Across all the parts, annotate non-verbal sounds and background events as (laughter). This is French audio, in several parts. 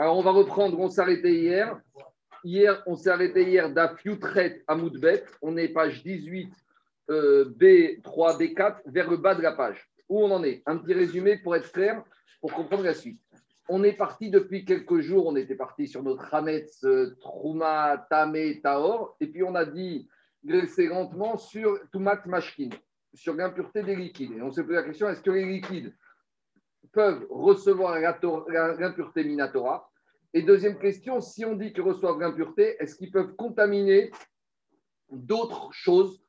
Alors, on va reprendre, on s'est arrêté hier. Hier, on s'est arrêté hier d'Afiutret à Moudbet. On est page 18, B3, B4, vers le bas de la page. Où on en est? Un petit résumé pour être clair, pour comprendre la suite. On est parti depuis quelques jours, on était parti sur notre Hametz, euh, Trouma, Tamé, Taor, et puis on a dit, graisser lentement sur Toumat Mashkin, sur l'impureté des liquides. Et on se pose la question, est-ce que les liquides peuvent recevoir l'impureté Minatora? Et deuxième question, si on dit qu'ils reçoivent l'impureté, est-ce qu'ils peuvent contaminer d'autres choses?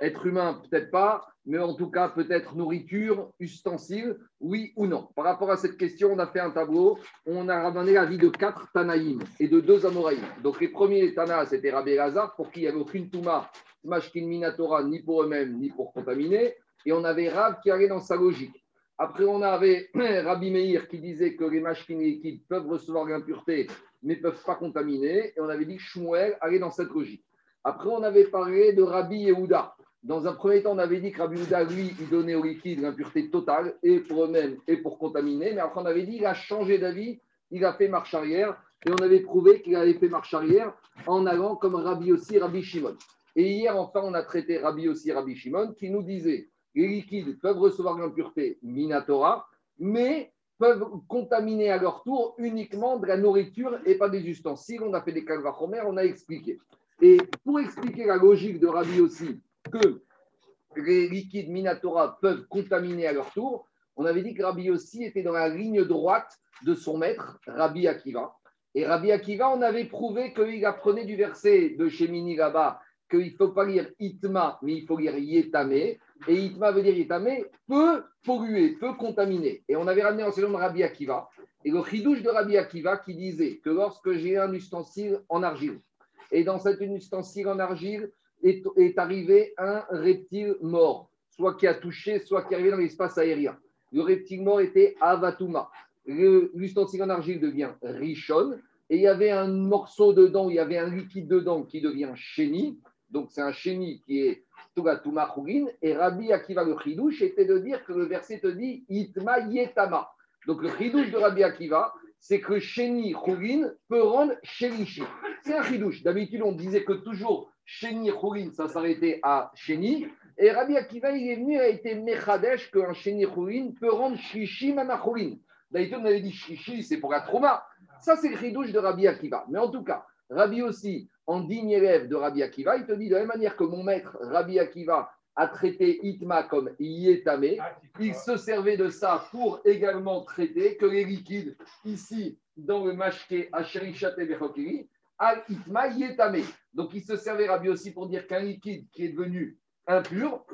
Être humain, peut-être pas, mais en tout cas peut-être nourriture, ustensiles, oui ou non. Par rapport à cette question, on a fait un tableau, on a ramené la vie de quatre Tanaïm et de deux Amoraïm. Donc les premiers Tana, c'était Rabbi Lazar, pour qui il n'y avait aucune Touma, Mashkin Minatora, ni pour eux-mêmes, ni pour contaminer. Et on avait Rav qui allait dans sa logique. Après, on avait (clears throat) Rabbi Meir qui disait que les machines liquides peuvent recevoir l'impureté, mais ne peuvent pas contaminer. Et on avait dit que Shmuel allait dans cette logique. Après, on avait parlé de Rabbi Yehuda. Dans un premier temps, on avait dit que Rabbi Yehuda, lui, il donnait aux liquides l'impureté totale, et pour eux-mêmes, et pour contaminer. Mais après, on avait dit qu'il a changé d'avis, il a fait marche arrière. Et on avait prouvé qu'il avait fait marche arrière en allant comme Rabbi aussi, Rabbi Shimon. Et hier, enfin, on a traité Rabbi aussi, Rabbi Shimon, qui nous disait les liquides peuvent recevoir l'impureté Minatora, mais peuvent contaminer à leur tour uniquement de la nourriture et pas des ustensiles. On a fait des calvachomer, on a expliqué. Et pour expliquer la logique de Rabbi aussi, que les liquides Minatora peuvent contaminer à leur tour, on avait dit que Rabbi aussi était dans la ligne droite de son maître, Rabbi Akiva. Et Rabbi Akiva, on avait prouvé qu'il apprenait du verset de Shemini là-bas qu'il ne faut pas lire Itma, mais il faut lire Yetame. Et Itma veut dire Yetame, peut polluer, peut contaminer. Et on avait ramené en de Rabbi Akiva. Et le chidouche de Rabbi Akiva qui disait que lorsque j'ai un ustensile en argile, et dans cet ustensile en argile est, est arrivé un reptile mort, soit qui a touché, soit qui est arrivé dans l'espace aérien. Le reptile mort était Avatuma. L'ustensile en argile devient Rishon. Et il y avait un morceau dedans, il y avait un liquide dedans qui devient Chéni. Donc c'est un chéni qui est Tugatuma Khugin. Et Rabbi Akiva le chidouche était de dire que le verset te dit Itma Yetama. Donc le chidouche de Rabbi Akiva, c'est que chéni Khugin peut rendre Shelishi. C'est un chidouche. D'habitude, on disait que toujours chéni Khugin, ça s'arrêtait à chéni. Et Rabbi Akiva, il est venu, a été Mechadesh qu'un chéni Khugin peut rendre Shishi Manachugin. D'habitude, on avait dit Shishi, c'est pour la trauma. Ça, c'est le chidouche de Rabbi Akiva. Mais en tout cas, Rabbi aussi, en digne élève de Rabbi Akiva, il te dit de la même manière que mon maître Rabbi Akiva a traité Itma comme Yetame, il se servait de ça pour également traiter que les liquides ici dans le mashke Asherichat et al Itma Yetame. Donc il se servait Rabbi aussi pour dire qu'un liquide qui est devenu impur,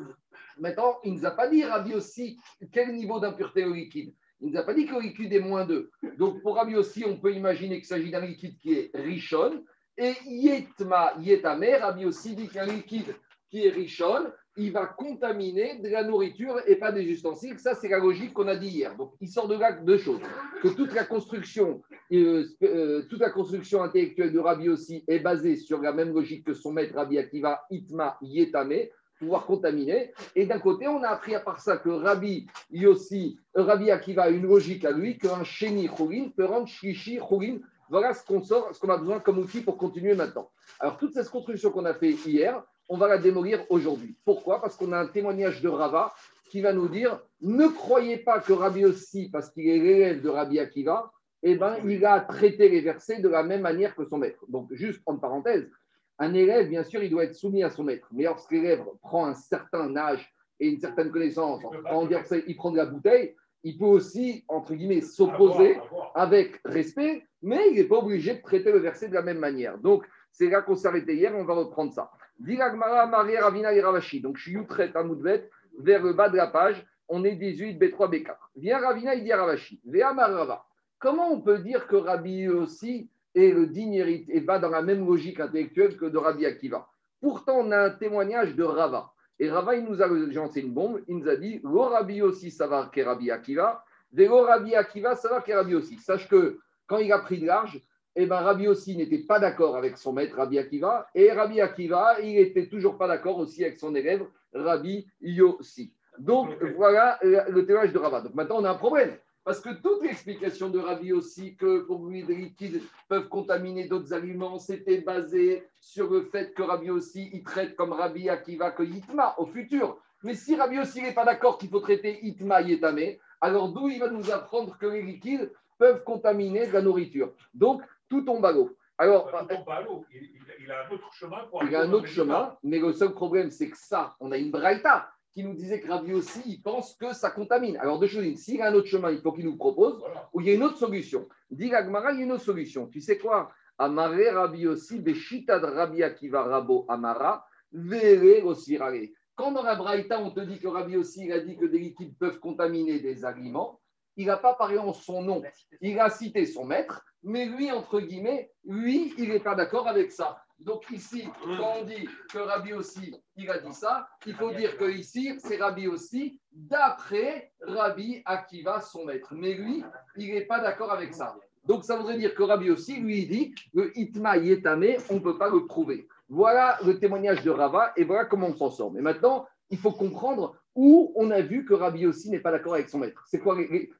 maintenant il ne nous a pas dit Rabbi aussi quel niveau d'impureté au liquide. Il ne nous a pas dit que le liquide est moins 2. Donc pour Rabbi aussi, on peut imaginer qu'il s'agit d'un liquide qui est richonne, et Yetma, Yetame, Rabbi aussi dit qu'un liquide qui est richonne, il va contaminer de la nourriture et pas des ustensiles. Ça, c'est la logique qu'on a dit hier. Donc, il sort de là deux choses. Que toute la construction, euh, euh, toute la construction intellectuelle de Rabbi aussi est basée sur la même logique que son maître Rabbi Akiva, Itma, Yetame, pouvoir contaminer. Et d'un côté, on a appris à part ça que Rabbi Yossi, euh, Rabbi Akiva a une logique à lui, qu'un Sheni Choulin peut rendre Shishi Choulin voilà ce qu'on sort, ce qu'on a besoin comme outil pour continuer maintenant. Alors, toute cette construction qu'on a fait hier, on va la démolir aujourd'hui. Pourquoi? Parce qu'on a un témoignage de Rava qui va nous dire ne croyez pas que Rabbi aussi, parce qu'il est l'élève de Rabbi Akiva, eh ben, il a traité les versets de la même manière que son maître. Donc, juste en parenthèse, un élève, bien sûr, il doit être soumis à son maître. Mais lorsque l'élève prend un certain âge et une certaine connaissance, en il prend de la bouteille, il peut aussi, entre guillemets, s'opposer avec respect, mais il n'est pas obligé de traiter le verset de la même manière. Donc, c'est là qu'on s'est arrêté hier, on va reprendre ça. Ravina et Ravashi. Donc, je traite à Moudvet, vers le bas de la page, on est 18, B3, B4. Viens Ravina, il dit Ravashi. Marava. Comment on peut dire que Rabbi aussi est le digne héritier et va dans la même logique intellectuelle que de Rabbi Akiva? Pourtant, on a un témoignage de Rava. Et Rava, il nous a lancé une bombe. Il nous a dit Rabbi aussi, ça va Rabbi Akiva. De Rabbi Akiva, ça va Rabbi. Sache que quand il a pris de large, eh ben, Rabbi aussi n'était pas d'accord avec son maître, Rabbi Akiva. Et Rabbi Akiva, il n'était toujours pas d'accord aussi avec son élève, Rabbi Yossi. Donc, voilà le témoignage de Rava. Donc, maintenant, on a un problème. Parce que toute l'explication de Rabbi aussi, que pour lui, des liquides peuvent contaminer d'autres aliments, c'était basé sur le fait que Rabbi aussi, il traite comme Rabbi Akiva que Yitma au futur. Mais si Rabbi aussi n'est pas d'accord qu'il faut traiter Itma Yetame, alors d'où il va nous apprendre que les liquides peuvent contaminer la nourriture Donc, tout tombe à l'eau. Alors, tout tombe à l'eau. Il, il, a un autre chemin pour Il a un autre chemin, mais le seul problème, c'est que ça, on a une braïta qui nous disait que Rabbi aussi, il pense que ça contamine. Alors, deux choses, s'il a un autre chemin, il faut qu'il nous propose, ou il y a une autre solution. Dit Agmara, il y a une autre solution. Tu sais quoi? Amare Rabbi aussi, Beshita de Rabbi Akiva Rabo Amara, Vere Osirare. Quand dans la Braïta, on te dit que Rabbi aussi, il a dit que des liquides peuvent contaminer des aliments, il n'a pas parlé en son nom. Il a cité son maître, mais lui, entre guillemets, lui, il n'est pas d'accord avec ça. Donc ici, quand on dit que Rabbi aussi, il a dit ça, il faut dire que ici, c'est Rabbi aussi, d'après Rabbi Akiva, son maître. Mais lui, il n'est pas d'accord avec ça. Donc ça voudrait dire que Rabbi aussi, lui, il dit que Itma Yetame, on ne peut pas le prouver. Voilà le témoignage de Rava et voilà comment on s'en sort. Mais maintenant, il faut comprendre où on a vu que Rabbi aussi n'est pas d'accord avec son maître. C'est quoi,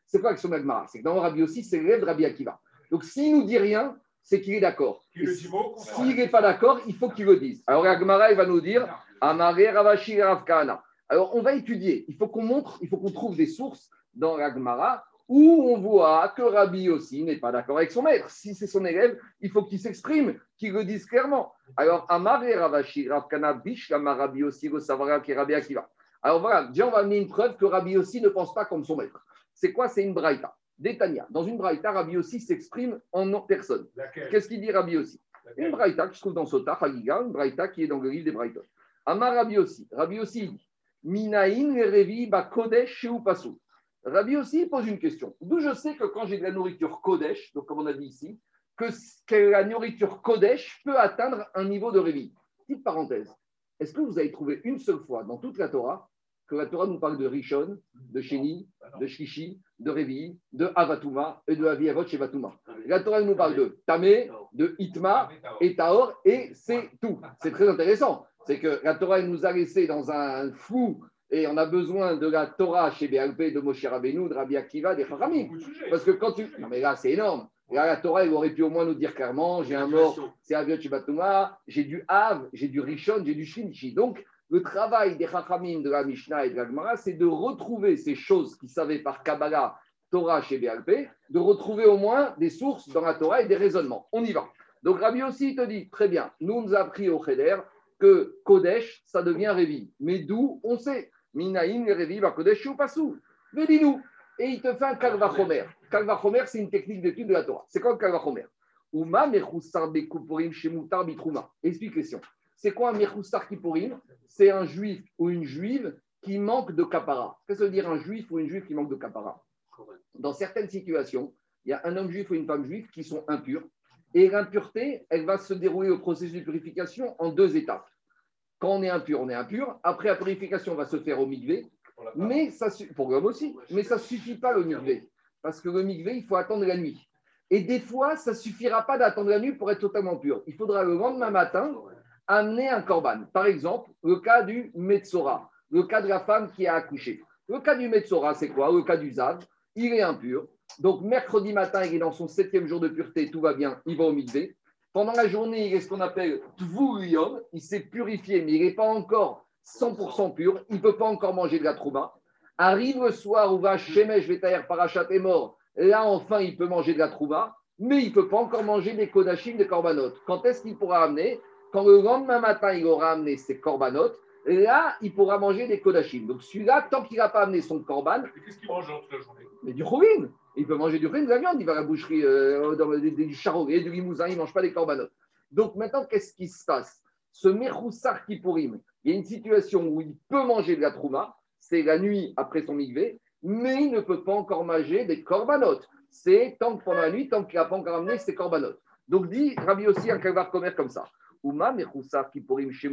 c'est quoi avec son magma C'est que dans Rabbi aussi, c'est l'élève de Rabbi Akiva. Donc s'il nous dit rien, c'est qu'il est d'accord. S'il n'est pas d'accord, il faut qu'il le dise. Alors Agmara, il va nous dire Amare Ravashi Ravkana. Alors on va étudier. Il faut qu'on montre, il faut qu'on trouve des sources dans l'Agmara où on voit que Rabbi aussi n'est pas d'accord avec son maître. Si c'est son élève, il faut qu'il s'exprime, qu'il le dise clairement. Alors Amare Ravashi Ravkana Bish, Rabbi aussi qui Rabbi Akiva. Alors voilà, déjà on va amener une preuve que Rabbi aussi ne pense pas comme son maître. C'est quoi? C'est une braïta. Détania. Dans une braïta, Rabbi aussi s'exprime en personne. Qu'est-ce qu'il dit Rabbi aussi Une braïta qui se trouve dans Sota, Hagiga, une braïta qui est dans le livre des braïtas. Amar Rabbi aussi. Rabbi aussi dit Minaïn revi ba kodesh ou pasu. Rabbi aussi pose une question. D'où je sais que quand j'ai de la nourriture kodesh, donc comme on a dit ici, que, la nourriture kodesh peut atteindre un niveau de révi. Petite parenthèse. Est-ce que vous avez trouvé une seule fois dans toute la Torah que la Torah nous parle de Rishon, de Sheni, de Shishi, de Revi, de Avatuma et de Aviavot chez Vatuma? La Torah nous parle de Tamé, de Itma et Taor, et c'est tout. C'est très intéressant. C'est que la Torah nous a laissé dans un flou et on a besoin de la Torah chez BLP, de Moshe Rabbeinu, de Rabbi Akiva, des Haramim. Parce que quand tu. Non, mais là, c'est énorme. Là, la Torah, elle aurait pu au moins nous dire clairement j'ai un mort, c'est Aviot chez j'ai du Av, j'ai du Rishon, j'ai du Shinichi. Donc, le travail des Chachamim de la Mishnah et de la Gemara, c'est de retrouver ces choses qu'ils savaient par Kabbalah, Torah chez BLP, de retrouver au moins des sources dans la Torah et des raisonnements. On y va. Donc Rabbi aussi te dit, très bien, nous nous a appris au Cheder que Kodesh, ça devient Révi. Mais d'où? On sait Minaïn, Révi, va Kodesh ou Passou. Mais dis-nous. Et il te fait un Kalvachomer. Kalvachomer, c'est une technique d'étude de la Torah. C'est quoi le Kalvachomer Uma Explique question. C'est quoi un Mechoussar Kipporim C'est un juif ou une juive qui manque de capara. Qu'est-ce que veut dire un juif ou une juive qui manque de capara Dans certaines situations, il y a un homme juif ou une femme juive qui sont impurs. Et l'impureté, elle va se dérouler au processus de purification en deux étapes. Quand on est impur, on est impur. Après, la purification va se faire au migvé. Mais ça, pour l'homme aussi. Mais ça ne suffit pas le migvé. Parce que le migvé, il faut attendre la nuit. Et des fois, ça ne suffira pas d'attendre la nuit pour être totalement pur. Il faudra le lendemain matin amener un corban. Par exemple, le cas du Metzora, le cas de la femme qui a accouché. Le cas du Metzora, c'est quoi? Le cas du Zav, il est impur. Donc, mercredi matin, il est dans son septième jour de pureté, tout va bien, il va au mikvé. Pendant la journée, il est ce qu'on appelle Tvuriyom, il s'est purifié, mais il n'est pas encore 100% pur, il ne peut pas encore manger de la trouba. Arrive le soir où va Shemesh Vetaer Parachat est mort, là enfin il peut manger de la trouba, mais il ne peut pas encore manger des kodachim, des korbanot. Quand est-ce qu'il pourra amener? Quand le lendemain matin, il aura amené ses corbanotes, là, il pourra manger des kodachim. Donc celui-là, tant qu'il n'a pas amené son corban. Qu'est-ce qu'il mange toute la journée? Mais du chourine. Il peut manger du chourine, de la viande. Il va à la boucherie, euh, dans, du du limousin, il ne mange pas des corbanotes. Donc maintenant, qu'est-ce qui se passe? Ce Mechoussar Kippourim, il y a une situation où il peut manger de la trouma, c'est la nuit après son migvé, mais il ne peut pas encore manger des corbanotes. C'est tant que pendant la nuit, tant qu'il n'a pas encore amené ses corbanotes. Donc dit Rabbi aussi un calvar commerce comme ça. Uma, qui pourrait chez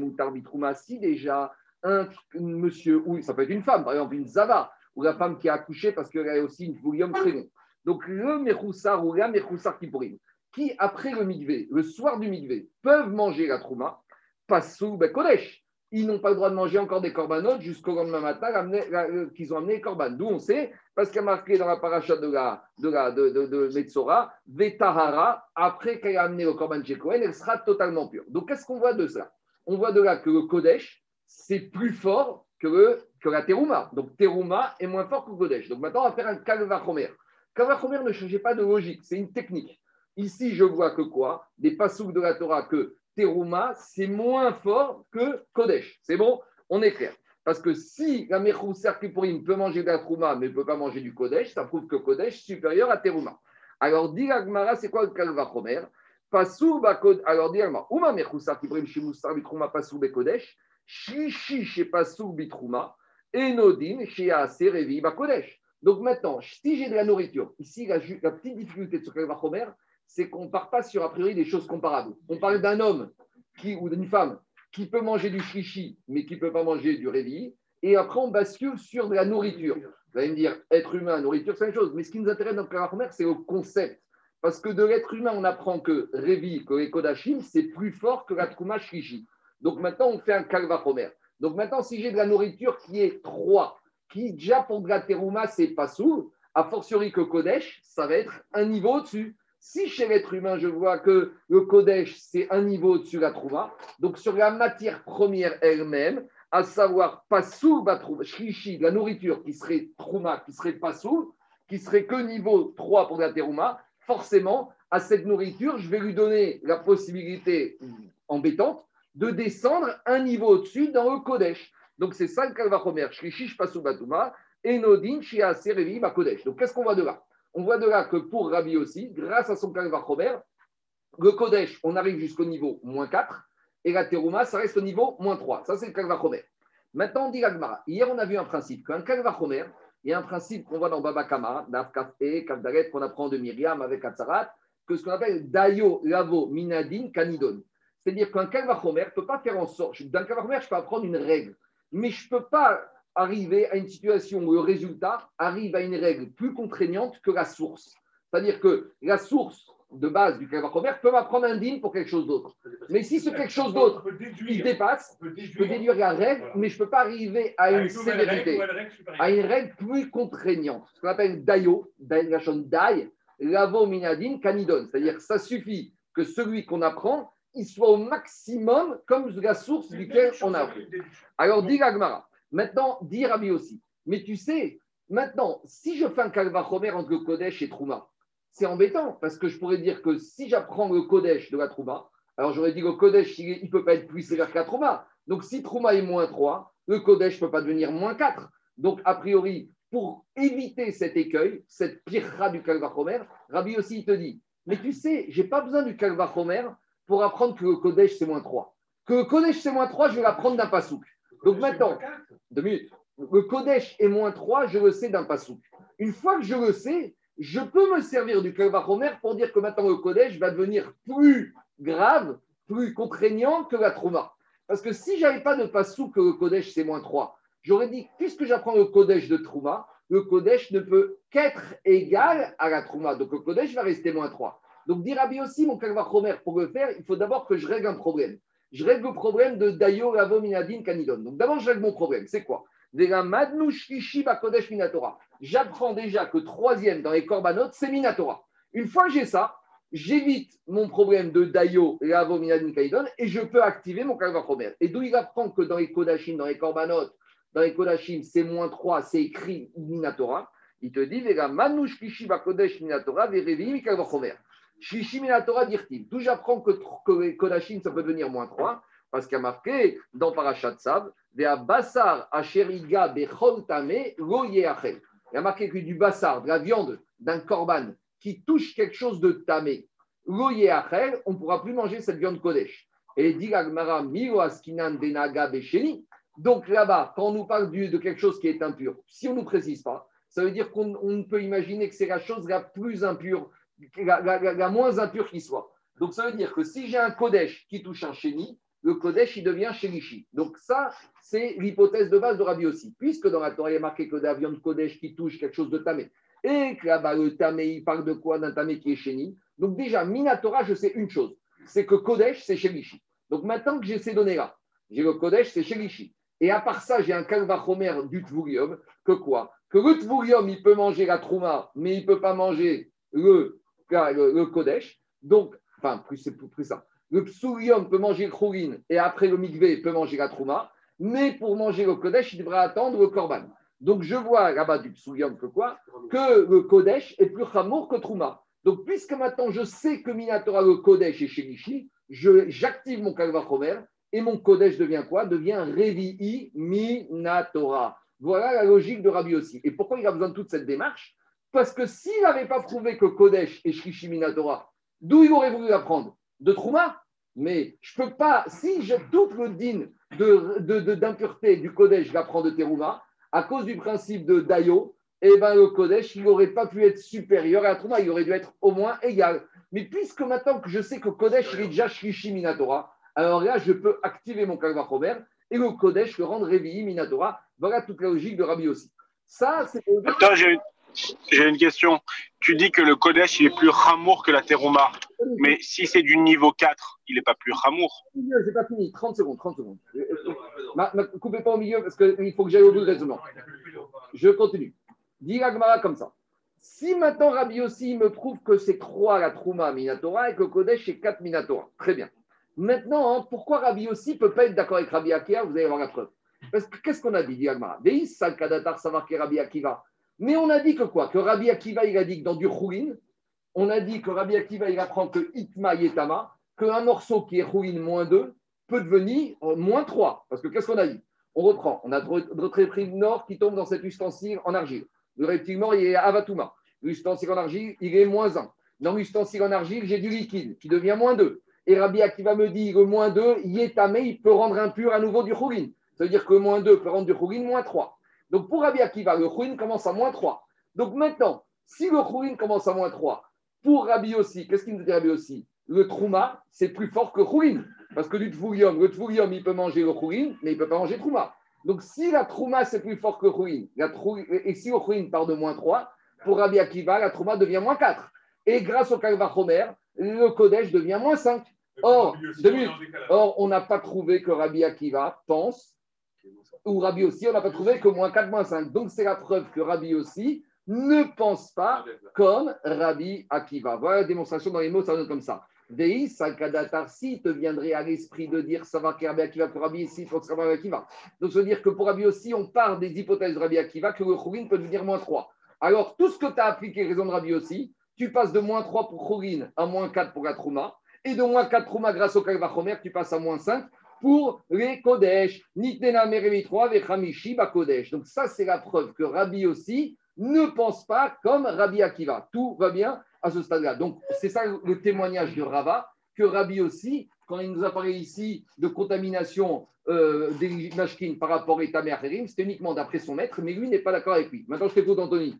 si déjà un monsieur, ou ça peut être une femme, par exemple une Zava, ou la femme qui a accouché parce qu'elle a aussi une volume très long. Donc le Mechoussar ou la Mechoussar pourrait, qui après le migvé, le soir du migvé, peuvent manger la trouma, passou ben Kodesh. Ils n'ont pas le droit de manger encore des corbanotes jusqu'au lendemain matin euh, qu'ils ont amené les corbanes. D'où on sait, parce qu'il y a marqué dans la paracha de la, de de, de, Metzora, Vetahara, après qu'elle a amené le corban chez Cohen, elle sera totalement pure. Donc qu'est-ce qu'on voit de ça? On voit de là que le Kodesh, c'est plus fort que, le, que la Teruma. Donc Teruma est moins fort que le Kodesh. Donc maintenant, on va faire un Kalvachomer. Kalvachomer ne changeait pas de logique, c'est une technique. Ici, je vois que quoi? Des pasouks de la Torah que Teruma, c'est moins fort que Kodesh. C'est bon? On est clair. Parce que si la Mechoussar Kippurim peut manger de la Trouma, mais ne peut pas manger du Kodesh, ça prouve que Kodesh est supérieur à Teruma. Alors, dit Agmara, c'est quoi le Kalva Chomer? Alors, dit Agmara, Uma Mechoussar Kippurim, Shimusar Bitrouma, Pasou Kodesh, Shishi chez Pasou Bitrouma, Enodin chez Aserevi Kodesh. Donc maintenant, si j'ai de la nourriture, ici, la, petite difficulté de ce Kalva Chomer, c'est qu'on ne part pas sur a priori des choses comparables. On parle d'un homme qui, ou d'une femme qui peut manger du chichi, mais qui ne peut pas manger du révi. Et après, on bascule sur de la nourriture. Vous allez me dire, être humain, nourriture, c'est une chose. Mais ce qui nous intéresse dans le Karachomer, c'est le concept. Parce que de l'être humain, on apprend que Révi, que les Kodachim, c'est plus fort que la Trouma Shishi. Donc maintenant, on fait un Kalvachomer. Donc maintenant, si j'ai de la nourriture qui est 3, qui déjà pour de la Terouma, c'est pas sous, a fortiori que Kodesh, ça va être un niveau au-dessus. Si chez l'être humain, je vois que le Kodesh, c'est un niveau au-dessus de la Trouma, donc sur la matière première elle-même, à savoir Passou, Shrishi, la nourriture qui serait Trouma, qui serait Passou, qui serait que niveau 3 pour la Terouma, forcément, à cette nourriture, je vais lui donner la possibilité embêtante de descendre un niveau au-dessus dans le Kodesh. Donc c'est ça le Kalvachomer, Shrishi, Passou, Batouma, Enodin, Shia, Serevi, Kodesh. Donc qu'est-ce qu'on voit de là? On voit de là que pour Rabbi aussi, grâce à son Kalvachomer, le Kodesh, on arrive jusqu'au niveau moins 4, et la Teruma, ça reste au niveau moins 3. Ça, c'est le Kalvachomer. Maintenant, on dit l'Agmara. Hier, on a vu un principe, qu'un Kalvachomer, il y a un principe qu'on voit dans Baba Kama, Kafé, Kavdaret, qu'on apprend de Myriam avec Atzarat, que ce qu'on appelle Dayo, Lavo, Minadin, Kanidon. C'est-à-dire qu'un Kalvachomer ne peut pas faire en sorte. D'un Kalvachomer, je peux apprendre une règle, mais je ne peux pas arriver à une situation où le résultat arrive à une règle plus contraignante que la source. C'est-à-dire que la source de base du Kalvachomer peut m'apprendre un dîme pour quelque chose d'autre. Mais si ce quelque chose d'autre, il dépasse, je peux déduire la règle, mais je ne peux pas arriver à une sévérité, à une règle plus contraignante. Ce qu'on appelle dayo, la dai, lavo minadin kanidon. C'est-à-dire ça suffit que celui qu'on apprend, il soit au maximum comme la source duquel on a appris. Alors, dit Gagmara. Maintenant, dit Rabbi aussi. Mais tu sais, maintenant, si je fais un kalvachomer entre le Kodesh et Trouma, c'est embêtant parce que je pourrais dire que si j'apprends le Kodesh de la Trouma, alors j'aurais dit que le Kodesh, il ne peut pas être plus sévère que la Trouma. Donc si Trouma est moins 3, le Kodesh ne peut pas devenir moins 4. Donc a priori, pour éviter cet écueil, cette pirra du Kalvachomer, Rabbi aussi te dit Mais tu sais, je n'ai pas besoin du Kalvachomer pour apprendre que le Kodesh c'est moins 3. Que le Kodesh c'est moins 3, je vais l'apprendre d'un pasouk. Donc maintenant, deux minutes. Le Kodesh est moins 3, je le sais d'un pasouk. Une fois que je le sais, je peux me servir du Kalvachomer pour dire que maintenant le Kodesh va devenir plus grave, plus contraignant que la Trouma. Parce que si je n'avais pas de pasouk que le Kodesh c'est moins 3, j'aurais dit, puisque j'apprends le Kodesh de Trouma, le Kodesh ne peut qu'être égal à la Trouma. Donc le Kodesh va rester moins 3. Donc dire aussi mon Kalvachomer, pour le faire, il faut d'abord que je règle un problème je règle le problème de Dayo Lavo Minadin Kanidon. Donc d'abord, je règle mon problème. C'est quoi? J'apprends déjà que troisième dans les Korbanot, c'est Minatora. Une fois que j'ai ça, j'évite mon problème de Dayo Lavo Minadin Kanidon et je peux activer mon Kalvachomer. Et d'où il apprend que dans les Kodashim, dans les Korbanot, dans les Kodashim, c'est moins 3, c'est écrit Minatora. Il te dit, Vega Manouch Kishi Bakodesh Minatora, Verevi Kalvachomer. Shishim la Torah dirtiv. D'où j'apprends que, que Kodashim, ça peut devenir moins 3, parce qu'il y a marqué dans Parashat Sav, Bassar Asheriga Bechol Tame Lo Il y a marqué que du bassar, de la viande, d'un korban, qui touche quelque chose de tamé, Lo on ne pourra plus manger cette viande Kodesh. Et dit Agmara, Miro Askinan Denaga Besheni. Donc là-bas, quand on nous parle de quelque chose qui est impur, si on ne nous précise pas, ça veut dire qu'on peut imaginer que c'est la chose la plus impure la, moins impure qui soit. Donc ça veut dire que si j'ai un Kodesh qui touche un Chéni, le Kodesh il devient Chénichi. Donc ça, c'est l'hypothèse de base de Rabbi aussi. Puisque dans la Torah, il y marqué que la viande Kodesh qui touche quelque chose de Tamé. Et que là-bas, le Tamé, il parle de quoi? D'un Tamé qui est Chéni. Donc déjà, Minatora, je sais une chose c'est que Kodesh, c'est Chénichi. Donc maintenant que j'ai ces données-là, J'ai le Kodesh, c'est chez Et à part ça, j'ai un Kalvachomer du Tvurium, que quoi? Que le Tvurium, il peut manger la Trouma, mais il ne peut pas manger le, le, Kodesh. Donc, enfin, plus c'est plus ça. Le Psurium peut manger le et après le Mikvé peut manger la Trouma. Mais pour manger le Kodesh, il devra attendre le Korban. Donc, je vois là-bas du Psurium que quoi? Que le Kodesh est plus Hamour que Trouma. Donc, puisque maintenant je sais que Minatora, le Kodesh est chez j'active mon Kalvachomer et mon Kodesh devient quoi? Devient Revi'i Minatora. Voilà la logique de Rabbi aussi. Et pourquoi il a besoin de toute cette démarche? Parce que s'il n'avait pas prouvé que Kodesh est Shishi Minatora, d'où il aurait voulu apprendre De Trouma Mais je ne peux pas, si je double le din d'impureté de, du Kodesh, je de Teruma, à cause du principe de Dayo, eh ben, le Kodesh, il n'aurait pas pu être supérieur à la Trouma, il aurait dû être au moins égal. Mais puisque maintenant que je sais que Kodesh, est déjà Shlishi Minatora, alors là, je peux activer mon Kalvachomer et le Kodesh le rendre Révi Minatora. Voilà toute la logique de Rabbi aussi. Ça, c'est. Attends, j'ai une question. Tu dis que le Kodesh, il est plus ramour que la Teruma. Mais si c'est du niveau 4, il n'est pas plus ramour. C'est pas fini. 30 secondes, 30 secondes. Ma, coupez pas au milieu parce qu'il faut que j'aille au bout de raisonnement. Je continue. Dis Agmara comme ça. Si maintenant Rabbi aussi me prouve que c'est 3 la Trouma Minatora et que Kodesh c'est 4 Minatora, très bien. Maintenant, hein, pourquoi Rabbi aussi ne peut pas être d'accord avec Rabbi Akiva? Vous allez voir la preuve. Parce que qu'est-ce qu'on a dit, dit Agmara savoir que Rabbi Akiva. Mais on a dit que quoi? Que Rabbi Akiva, il a dit que dans du Khourin, on a dit que Rabbi Akiva, il apprend que Itma Yetama, qu'un morceau qui est Khourin moins 2 peut devenir euh, moins 3. Parce que qu'est-ce qu'on a dit? On reprend. On a notre reptile nord qui tombe dans cet ustensile en argile. Le reptile nord, il est Avatuma. L'ustensile en argile, il est moins 1. Dans l'ustensile en argile, j'ai du liquide qui devient moins 2. Et Rabbi Akiva me dit que moins 2, Yetame, il peut rendre impur à nouveau du Khourin. Ça veut dire que moins 2 peut rendre du Khourin moins 3. Donc pour Rabbi Akiva, le Khourin commence à moins 3. Donc maintenant, si le Khourin commence à moins 3, pour Rabbi aussi, qu'est-ce qu'il nous dit Rabbi aussi? Le Trouma, c'est plus fort que Khourin. Parce que du Tvourium, le Tvourium, il peut manger le Khourin, mais il ne peut pas manger Trouma. Donc si la Trouma, c'est plus fort que Khourin, et si le Khourin part de moins 3, pour Rabbi Akiva, la Trouma devient moins 4. Et grâce au Kalva Homer, le Kodesh devient moins 5. Or, Or on n'a pas trouvé que Rabbi Akiva pense, ou Rabbi aussi, on n'a pas trouvé que moins 4, moins 5. Donc, c'est la preuve que Rabbi aussi ne pense pas comme Rabbi Akiva. Voilà la démonstration dans les mots, ça donne comme ça. Dei, si te viendrait à l'esprit de dire ça va que Rabbi Akiva pour Rabbi ici, faut que Rabbi Akiva. Donc, veut dire que pour Rabbi aussi, on part des hypothèses de Rabbi Akiva que le Khourin peut devenir moins 3. Alors, tout ce que tu as appliqué, raison de Rabbi aussi, tu passes de moins 3 pour Khourin à moins 4 pour la Trouma et de moins 4 Trouma grâce au Kalvachomer, tu passes à moins 5 pour les Kodesh. Nitena Merevi 3 Vechamishi Kodesh. Donc ça, c'est la preuve que Rabbi aussi ne pense pas comme Rabbi Akiva. Tout va bien à ce stade-là. Donc c'est ça le témoignage de Rava, que Rabbi aussi, quand il nous a parlé ici de contamination euh, des mashkin par rapport à Tamer Acherim, c'est uniquement d'après son maître, mais lui n'est pas d'accord avec lui. Maintenant, je t'écoute, Anthony.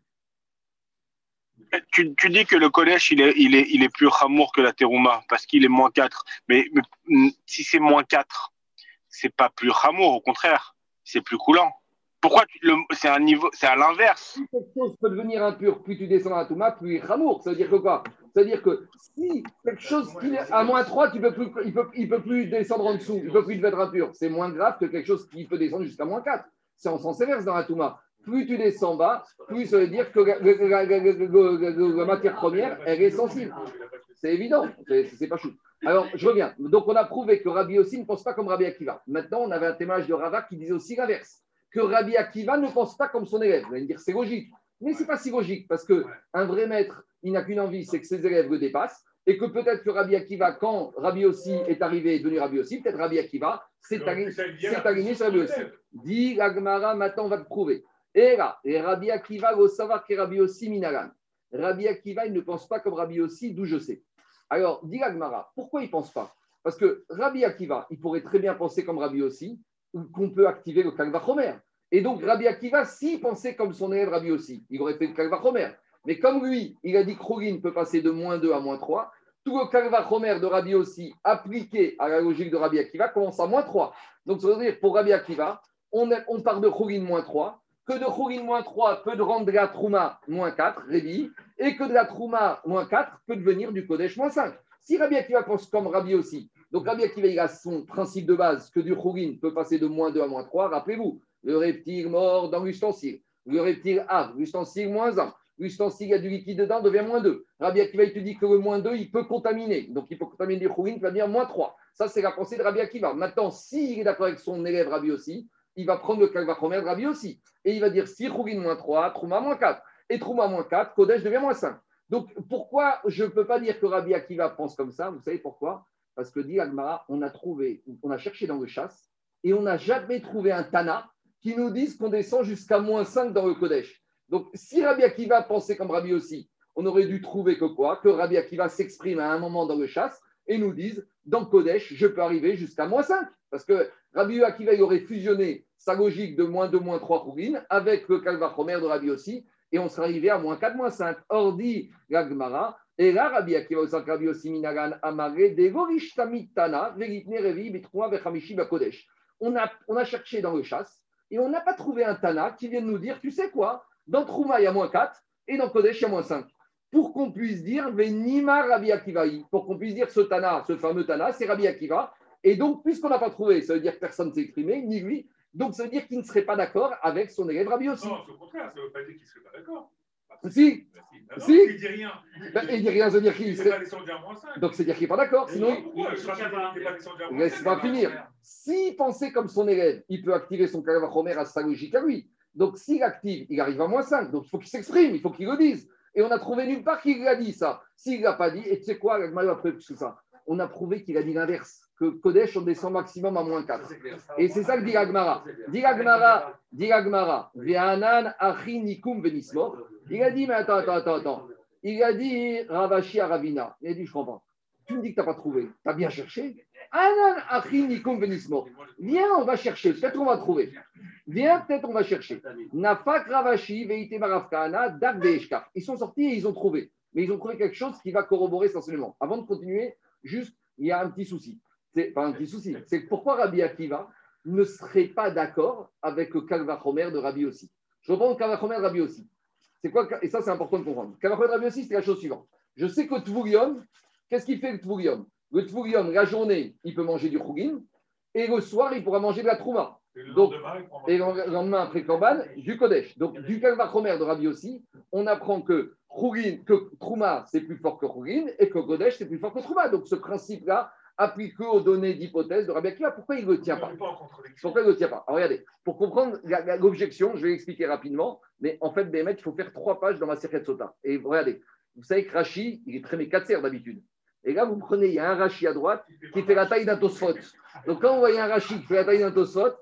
Tu, dis que le collège, il est, il est, plus ramour que la terouma parce qu'il est moins 4. Mais, si c'est moins 4, c'est pas plus ramour, au contraire, c'est plus coulant. Pourquoi c'est à l'inverse? Si quelque chose peut devenir impur, plus tu descends à touma, plus ramour. Ça veut dire quoi? Ça veut dire que si quelque chose qui est à moins 3, tu peux plus, il ne peut, il peut plus descendre en dessous, il ne peut plus devenir impur. C'est moins grave que quelque chose qui peut descendre jusqu'à moins 4. C'est en sens inverse dans la touma plus tu descends bas, plus ça veut dire que la, matière première, elle est sensible. C'est évident, c'est pas chou. Alors, je reviens. Donc, on a prouvé que Rabbi aussi ne pense pas comme Rabbi Akiva. Maintenant, on avait un témoignage de Rava qui disait aussi l'inverse, que Rabbi Akiva ne pense pas comme son élève. Vous allez me dire, c'est logique. Mais ce n'est pas si logique, parce qu'un vrai maître, il n'a qu'une envie, c'est que ses élèves le dépassent. Et que peut-être que Rabbi Akiva, quand Rabbi aussi est arrivé, est devenu Rabbi aussi, peut-être Rabbi Akiva s'est aligné sur Rabbi aussi. Dit Agmara, maintenant on va te prouver. Et là, Rabbi Akiva, au savoir que Rabbi aussi minaran. Rabbi Akiva, il ne pense pas comme Rabbi aussi, d'où je sais. Alors, dit Agmara, pourquoi il ne pense pas? Parce que Rabbi Akiva, il pourrait très bien penser comme Rabbi aussi, qu'on peut activer le Kalva Chomer. Et donc, Rabbi Akiva, s'il pensait comme son élève Rabbi aussi, il aurait fait le Kalva Chomer. Mais comme lui, il a dit que Krogin peut passer de moins 2 à moins 3, tout le Kalva Chomer de Rabbi aussi, appliqué à la logique de Rabbi Akiva, commence à moins 3. Donc, ça veut dire pour Rabbi Akiva, on, on part de Krogin moins 3, que de Khourin moins 3 peut rendre de la Trouma moins 4, Révi, et que de la Trouma moins 4 peut devenir du Kodesh moins 5. Si Rabbi Akiva pense comme Rabbi aussi, donc Rabbi Akiva il a son principe de base que du Khourin peut passer de moins 2 à moins 3, rappelez-vous, le reptile mort dans l'ustensile, le reptile A, l'ustensile moins 1, l'ustensile a du liquide dedans devient moins 2. Rabbi Akiva il te dit que le moins 2 il peut contaminer, donc il peut contaminer du Khourin qui va dire moins 3. Ça c'est la pensée de Rabbi Akiva. Maintenant, s'il est d'accord avec son élève Rabbi aussi, il va prendre le Kalvachomer de Rabbi aussi. Et il va dire si Khourin moins 3, Trouma moins 4. Et Trouma moins 4, Kodesh devient moins 5. Donc, pourquoi je ne peux pas dire que Rabbi Akiva pense comme ça? Vous savez pourquoi? Parce que dit Agmara, on a trouvé, on a cherché dans le chasse et on n'a jamais trouvé un Tana qui nous dise qu'on descend jusqu'à moins 5 dans le Kodesh. Donc, si Rabbi Akiva pensait comme Rabbi aussi, on aurait dû trouver que quoi? Que Rabbi Akiva s'exprime à un moment dans le chasse et nous dise dans Kodesh, je peux arriver jusqu'à moins 5. Parce que Rabbi Akiva, il aurait fusionné sa logique de moins 2, moins 3 Kourines avec le Kalvachomer de Rabbi aussi et on serait arrivé à moins 4, moins 5. Or, dit Gagmara, et là, Rabbi Akiva, Rabbi aussi Minagan, Amare, Degorishtamitana, Veritne Revi, Bitroua, Vechamishi, Bakodesh. On a, on a cherché dans le chasse et on n'a pas trouvé un Tana qui vienne nous dire, tu sais quoi, dans Trouma, il y a moins 4 et dans Kodesh, il y a moins 5. Pour qu'on puisse dire, Venima Rabbi Akiva, pour qu'on puisse dire ce Tana, ce fameux Tana, c'est Rabbi Akiva. Et donc, puisqu'on n'a pas trouvé, ça veut dire que personne ne s'est exprimé, ni lui, donc, ça veut dire qu'il ne serait pas d'accord avec son élève Rabbi aussi. Non, c'est au contraire, ça ne veut pas dire qu'il ne serait pas d'accord. Si. Bah, si. Bah non, Si. Il ne dit rien. Ben, il dit rien, ça veut dire qu'il Il serait. pas descendu à moins 5. Donc, c'est dire qu'il n'est pas d'accord. Sinon, descendu à moins laisse 5. pas finir. S'il pensait comme son élève, il peut activer son Kalavachomer à sa logique à lui. Donc, s'il active, il arrive à moins 5. Donc, il faut qu'il s'exprime, il faut qu'il le dise. Et on a trouvé nulle part qu'il a dit ça. S'il ne l'a pas dit, et tu sais quoi, le mal après que ça, on a prouvé qu'il a dit l'inverse, que Kodesh, on descend maximum à moins 4. Et c'est ça que dit Agmara. Dit Agmara, dit Agmara, Ve'anan achin nikum venismor. Il a dit, mais attends, attends, attends, attends. Il a dit Ravashi à Ravina. Il a dit, je comprends. Tu me dis que tu n'as pas trouvé. Tu as bien cherché. Anan achin nikum venismor. Viens, on va chercher. Peut-être on va trouver. Viens, peut-être on va chercher. Nafak Ravashi, Veite Dak. Ils sont sortis et ils ont trouvé. Mais ils ont trouvé quelque chose qui va corroborer cet enseignement. Avant de continuer, juste, il y a un petit souci. C'est pas un petit souci. C'est pourquoi Rabbi Akiva ne serait pas d'accord avec le Kalvachomer de Rabbi aussi. Je reprends le Kalvachomer de Rabbi aussi. C'est quoi Et ça, c'est important de comprendre. Kalvachomer de Rabbi aussi, c'est la chose suivante. Je sais que Tvurium, qu'est-ce qu'il fait le Tvurium Le Tvurium, la journée, il peut manger du Khugin, et le soir, il pourra manger de la Trouma. Et le Donc, Et le lendemain, après Korban, du Kodesh. Donc, du Kalvachomer de Rabbi aussi, on apprend que, Khugin, que Trouma, c'est plus fort que Khugin, et que Kodesh, c'est plus fort que Trouma. Donc, ce principe-là applique aux données d'hypothèse de Rabbi Akiva. Pourquoi il ne le tient pas pourquoi il ne le tient pas Alors, Regardez, pour comprendre l'objection, je vais l'expliquer rapidement, mais en fait, Béhémet, il faut faire trois pages dans ma de Sota. Et regardez, vous savez que Rashi, il est très mécatser d'habitude. Et là, vous prenez, il y a un Rashi à droite qui fait la taille d'un Tosfot. (laughs) Donc, quand vous voyez un Rashi qui fait la taille d'un Tosfot,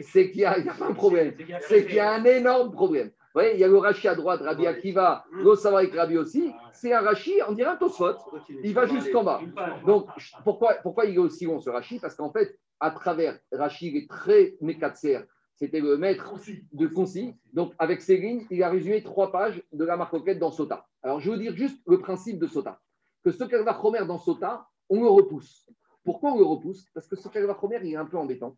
c'est qu'il y, a a pas un problème. C'est qu'il y a un énorme problème. Vous voyez, il y a le Rashi à droite, Rabbi Akiva, l'Osava avec Rabbi aussi. C'est un Rashi, on dirait un Tosfot. Il va jusqu'en bas. Donc, pourquoi, pourquoi il est aussi long ce Rashi? Parce qu'en fait, à travers Rashi, il est très mécatser. C'était le maître de Concis. Donc, avec ces lignes, il a résumé trois pages de la marcoquette dans Sota. Alors, je veux dire juste le principe de Sota. Que ce qu'elle va Chomer dans Sota, on le repousse. Pourquoi on le repousse? Parce que ce qu'elle va Chomer, il est un peu embêtant.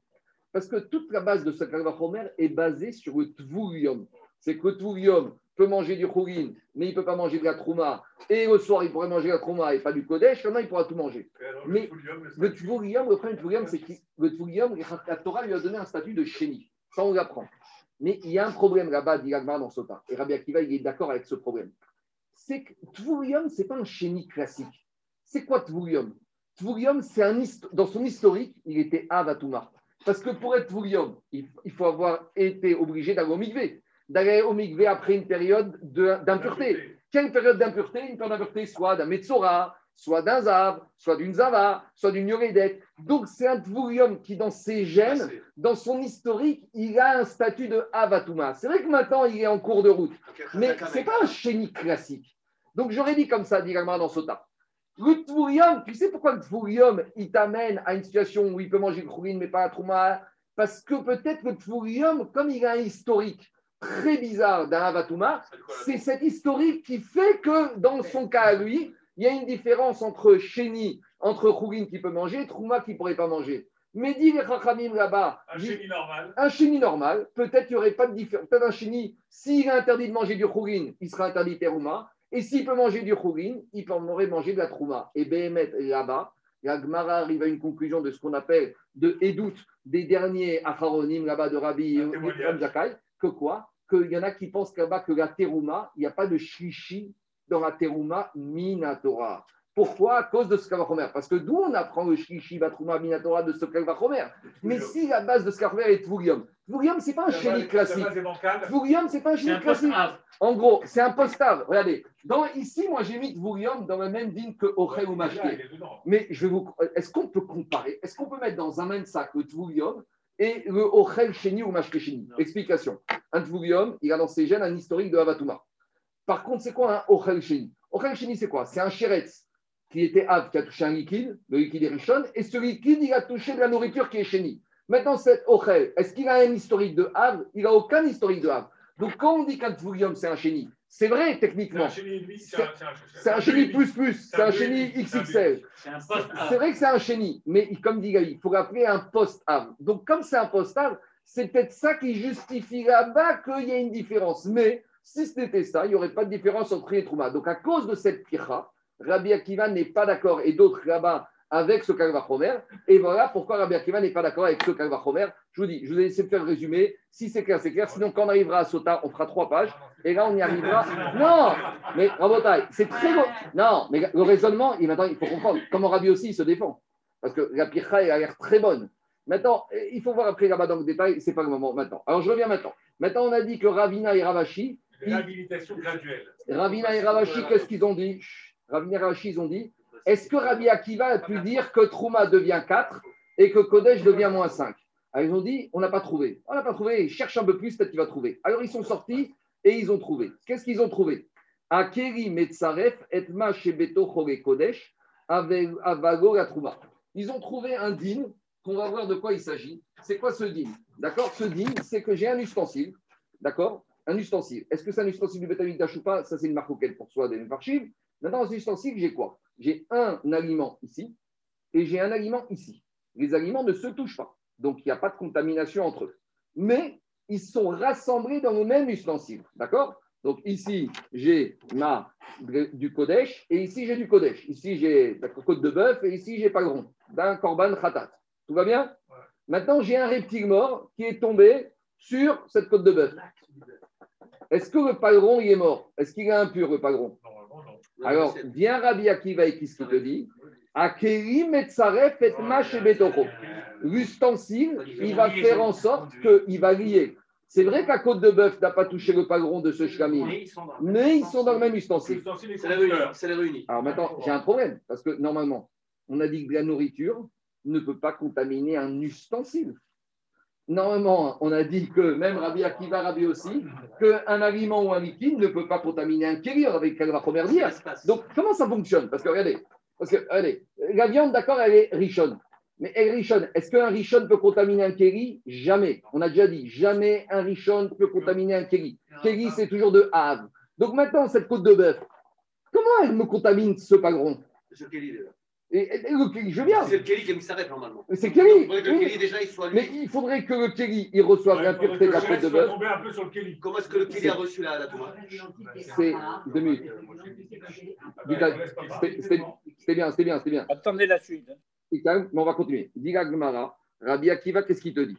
Parce que toute la base de ce qu'elle va Chomer est basée sur le Tvurium. C'est que le Tvurium peut manger du Khourin, mais il ne peut pas manger de la Trouma. Et le soir, il pourrait manger la Trouma et pas du Kodesh. Maintenant, il pourra tout manger. Alors, Mais le Foulium, le problème du c'est que le la Torah lui a donné un statut de chéni. Ça, on l'apprend. Mais il y a un problème là-bas, dit Agmar dans Sota. Et Rabbi Akiva, il est d'accord avec ce problème. C'est que Tvurium, ce n'est pas un chéni classique. C'est quoi Tvurium Tvurium, c'est un dans son historique, il était Avatuma. Parce que pour être Tvurium, il il faut avoir été obligé d'aller au mikvé. D'aller au après une période de- d'impureté. Quelle période d'impureté? Une période d'impureté soit d'un Metzora, soit d'un Zav, soit d'une Zava, soit d'une Yoredet. Donc c'est un Tvurium qui, dans ses gènes, dans son historique, il a un statut de Avatuma. C'est vrai que maintenant, il est en cours de route, mais ce n'est pas un chéni classique. Donc j'aurais dit comme ça, dit dans Sota. Le Tvurium, tu sais pourquoi le Tvurium, il t'amène à une situation où il peut manger le Khourin, mais pas la Trouma Parce que peut-être le Tvurium, comme il a un historique très bizarre d'un Avatuma, c'est cet historique qui fait que dans son cas à lui, il y a une différence entre Chéni, entre Khourin qui peut manger et Trouma qui ne pourrait pas manger. Mais dit les Chachamim là-bas, Un chéni normal. un chéni normal, peut-être qu'il n'y aurait pas de différence. Peut-être un chéni, s'il est interdit de manger du khourin, il sera interdit terouma. Et s'il peut manger du Khourin, il peut manger de la Trouma. Et Behemet, là-bas, la Gemara arrive à une conclusion de ce qu'on appelle de Edout, des derniers Acharonim là-bas de Rabbi. Zakai, que quoi? Qu'il y en a qui pensent là-bas que la Terouma, il n'y a pas de Shishi dans la Terouma Minatora. Pourquoi? À cause de ce Kavachomer. Parce que d'où on apprend le Shishi Batrouma Minatora de ce Kavachomer Mais si la base de ce Kavachomer est Tvurium, Tvurium, ce n'est pas un chéri classique. C'est. Tvurium, ce n'est pas un C'est chéri classique. En gros, c'est un postave. Regardez, dans, ici, moi, j'ai mis Tvurium dans le même digne que Ochel ou. Mais je vais vous. Est-ce qu'on peut comparer Est-ce qu'on peut mettre dans un même sac le Tvurium et le Ochel Sheni ou Mashke Sheni Non. Explication. Un Tvurium, il a dans ses gènes un historique de Havatouma. Par contre, c'est quoi un Ochel Sheni? Ochel Sheni, c'est quoi? C'est un Sheretz qui était Av, qui a touché un liquide, le liquide est Rishon, et ce liquide, il a touché de la nourriture qui est Sheni. Maintenant, cet Ochel, est-ce qu'il a un historique de Av? Il n'a aucun historique de Av. Donc, quand on dit qu'un c'est un Sheni, c'est vrai techniquement. c'est un- Sheni plus plus, C'est un un XXL. C'est vrai que c'est un chéni, mais comme dit Gaï, il faut l'appeler un post-ave. Donc, comme c'est un post-ave, c'est peut-être ça qui justifie là-bas qu'il y a une différence. Mais si c'était ça, il n'y aurait pas de différence entre les Trouma. Donc, à cause de cette pira, Rabbi Akiva n'est pas d'accord et d'autres là-bas avec ce Kalvachomer. Et voilà pourquoi Rabbi Akiva n'est pas d'accord avec ce Kalvachomer. Je vous dis, je vais essayer de faire le résumé. Si c'est clair, c'est clair. Sinon, quand on arrivera à Sota, on fera trois pages. Et là, on y arrivera. Non, mais Rabotai, c'est très beau. Non, mais le raisonnement, il, maintenant, il faut comprendre comment Rabbi aussi il se défend. Parce que la pircha, a l'air très bonne. Maintenant, il faut voir après là-bas dans le détail, c'est pas le moment maintenant. Alors, je reviens maintenant. Maintenant, on a dit que Ravina et Ravashi, Réhabilitation graduelle. Ravina et Ravashi, qu'est-ce qu'ils ont dit? Ravina et Ravashi, ils ont dit est-ce que Rabbi Akiva a pu dire que Trouma devient 4 et que Kodesh devient moins 5 Alors, ils ont dit on n'a pas trouvé. On n'a pas trouvé, cherche un peu plus, peut-être qu'il va trouver. Alors, ils sont sortis et ils ont trouvé. Qu'est-ce qu'ils ont trouvé? Akeri Metzaref etma shebeto Kodesh avago Trouma. Ils ont trouvé un dîme qu'on va voir de quoi il s'agit. C'est quoi ce dîme D'accord? Ce dîme, c'est que j'ai un ustensile. D'accord? Un ustensile. Est-ce que c'est un ustensile du bétamik d'Achoupa Ça, c'est une marque auquel pour soi des archives. Maintenant, dans cet ustensile, j'ai quoi? J'ai un aliment ici et j'ai un aliment ici. Les aliments ne se touchent pas. Donc, il n'y a pas de contamination entre eux. Mais ils sont rassemblés dans le même ustensile. D'accord? Donc, ici, j'ai ma, du Kodesh et ici, j'ai du Kodesh. Ici, j'ai la côte de bœuf et ici, j'ai rond d'un Korban Khatat. Tout va bien? Ouais. Maintenant, j'ai un reptile mort qui est tombé sur cette côte de bœuf. Est-ce que le paleron, il est mort? Est-ce qu'il est impur, le paleron Normalement, non. Alors, viens Rabbi Akiva et qu'est-ce qu'il te dit Akeri metzaref et mash et betoko. L'ustensile, il va faire en sorte qu'il va lier. C'est vrai que la côte de bœuf n'a pas touché le paleron de ce shlamim, Mais ils sont dans mais ils sont dans le même ustensile. C'est la réunie. Alors maintenant, j'ai un problème, parce que normalement, on a dit que la nourriture ne peut pas contaminer un ustensile. Normalement, on a dit que même Rabbi Akiva, Rabbi aussi, qu'un aliment ou un liquide ne peut pas contaminer un avait qu'elle va première dire. Donc, comment ça fonctionne? Parce que regardez, parce que, regardez, la viande, d'accord, elle est richonne. Mais elle richonne. Est-ce qu'un richonne peut contaminer un kéli Jamais. On a déjà dit, jamais un richonne peut contaminer un kéli. Kéli, c'est toujours de Havre. Donc maintenant, cette côte de bœuf, comment elle me contamine ce pagron? Déjà. Et, et- et le Kéli, je viens. C'est le Kelly qui a mis sa rêve, normalement. Mais c'est Il que le oui. Kelly, déjà, il soit Mais lui. il faudrait que le Kéli, il reçoive Ouais, l'impureté de la il que de bœuf. tombé un peu sur le Kelly. Comment est-ce que le Kelly a reçu la, la tomate C'est deux minutes. C'était bien, c'était bien, c'était bien. Attendez la suite. hein. Mais on va continuer. Dis la Gemara, Rabbi Akiva, qu'est-ce qu'il te dit?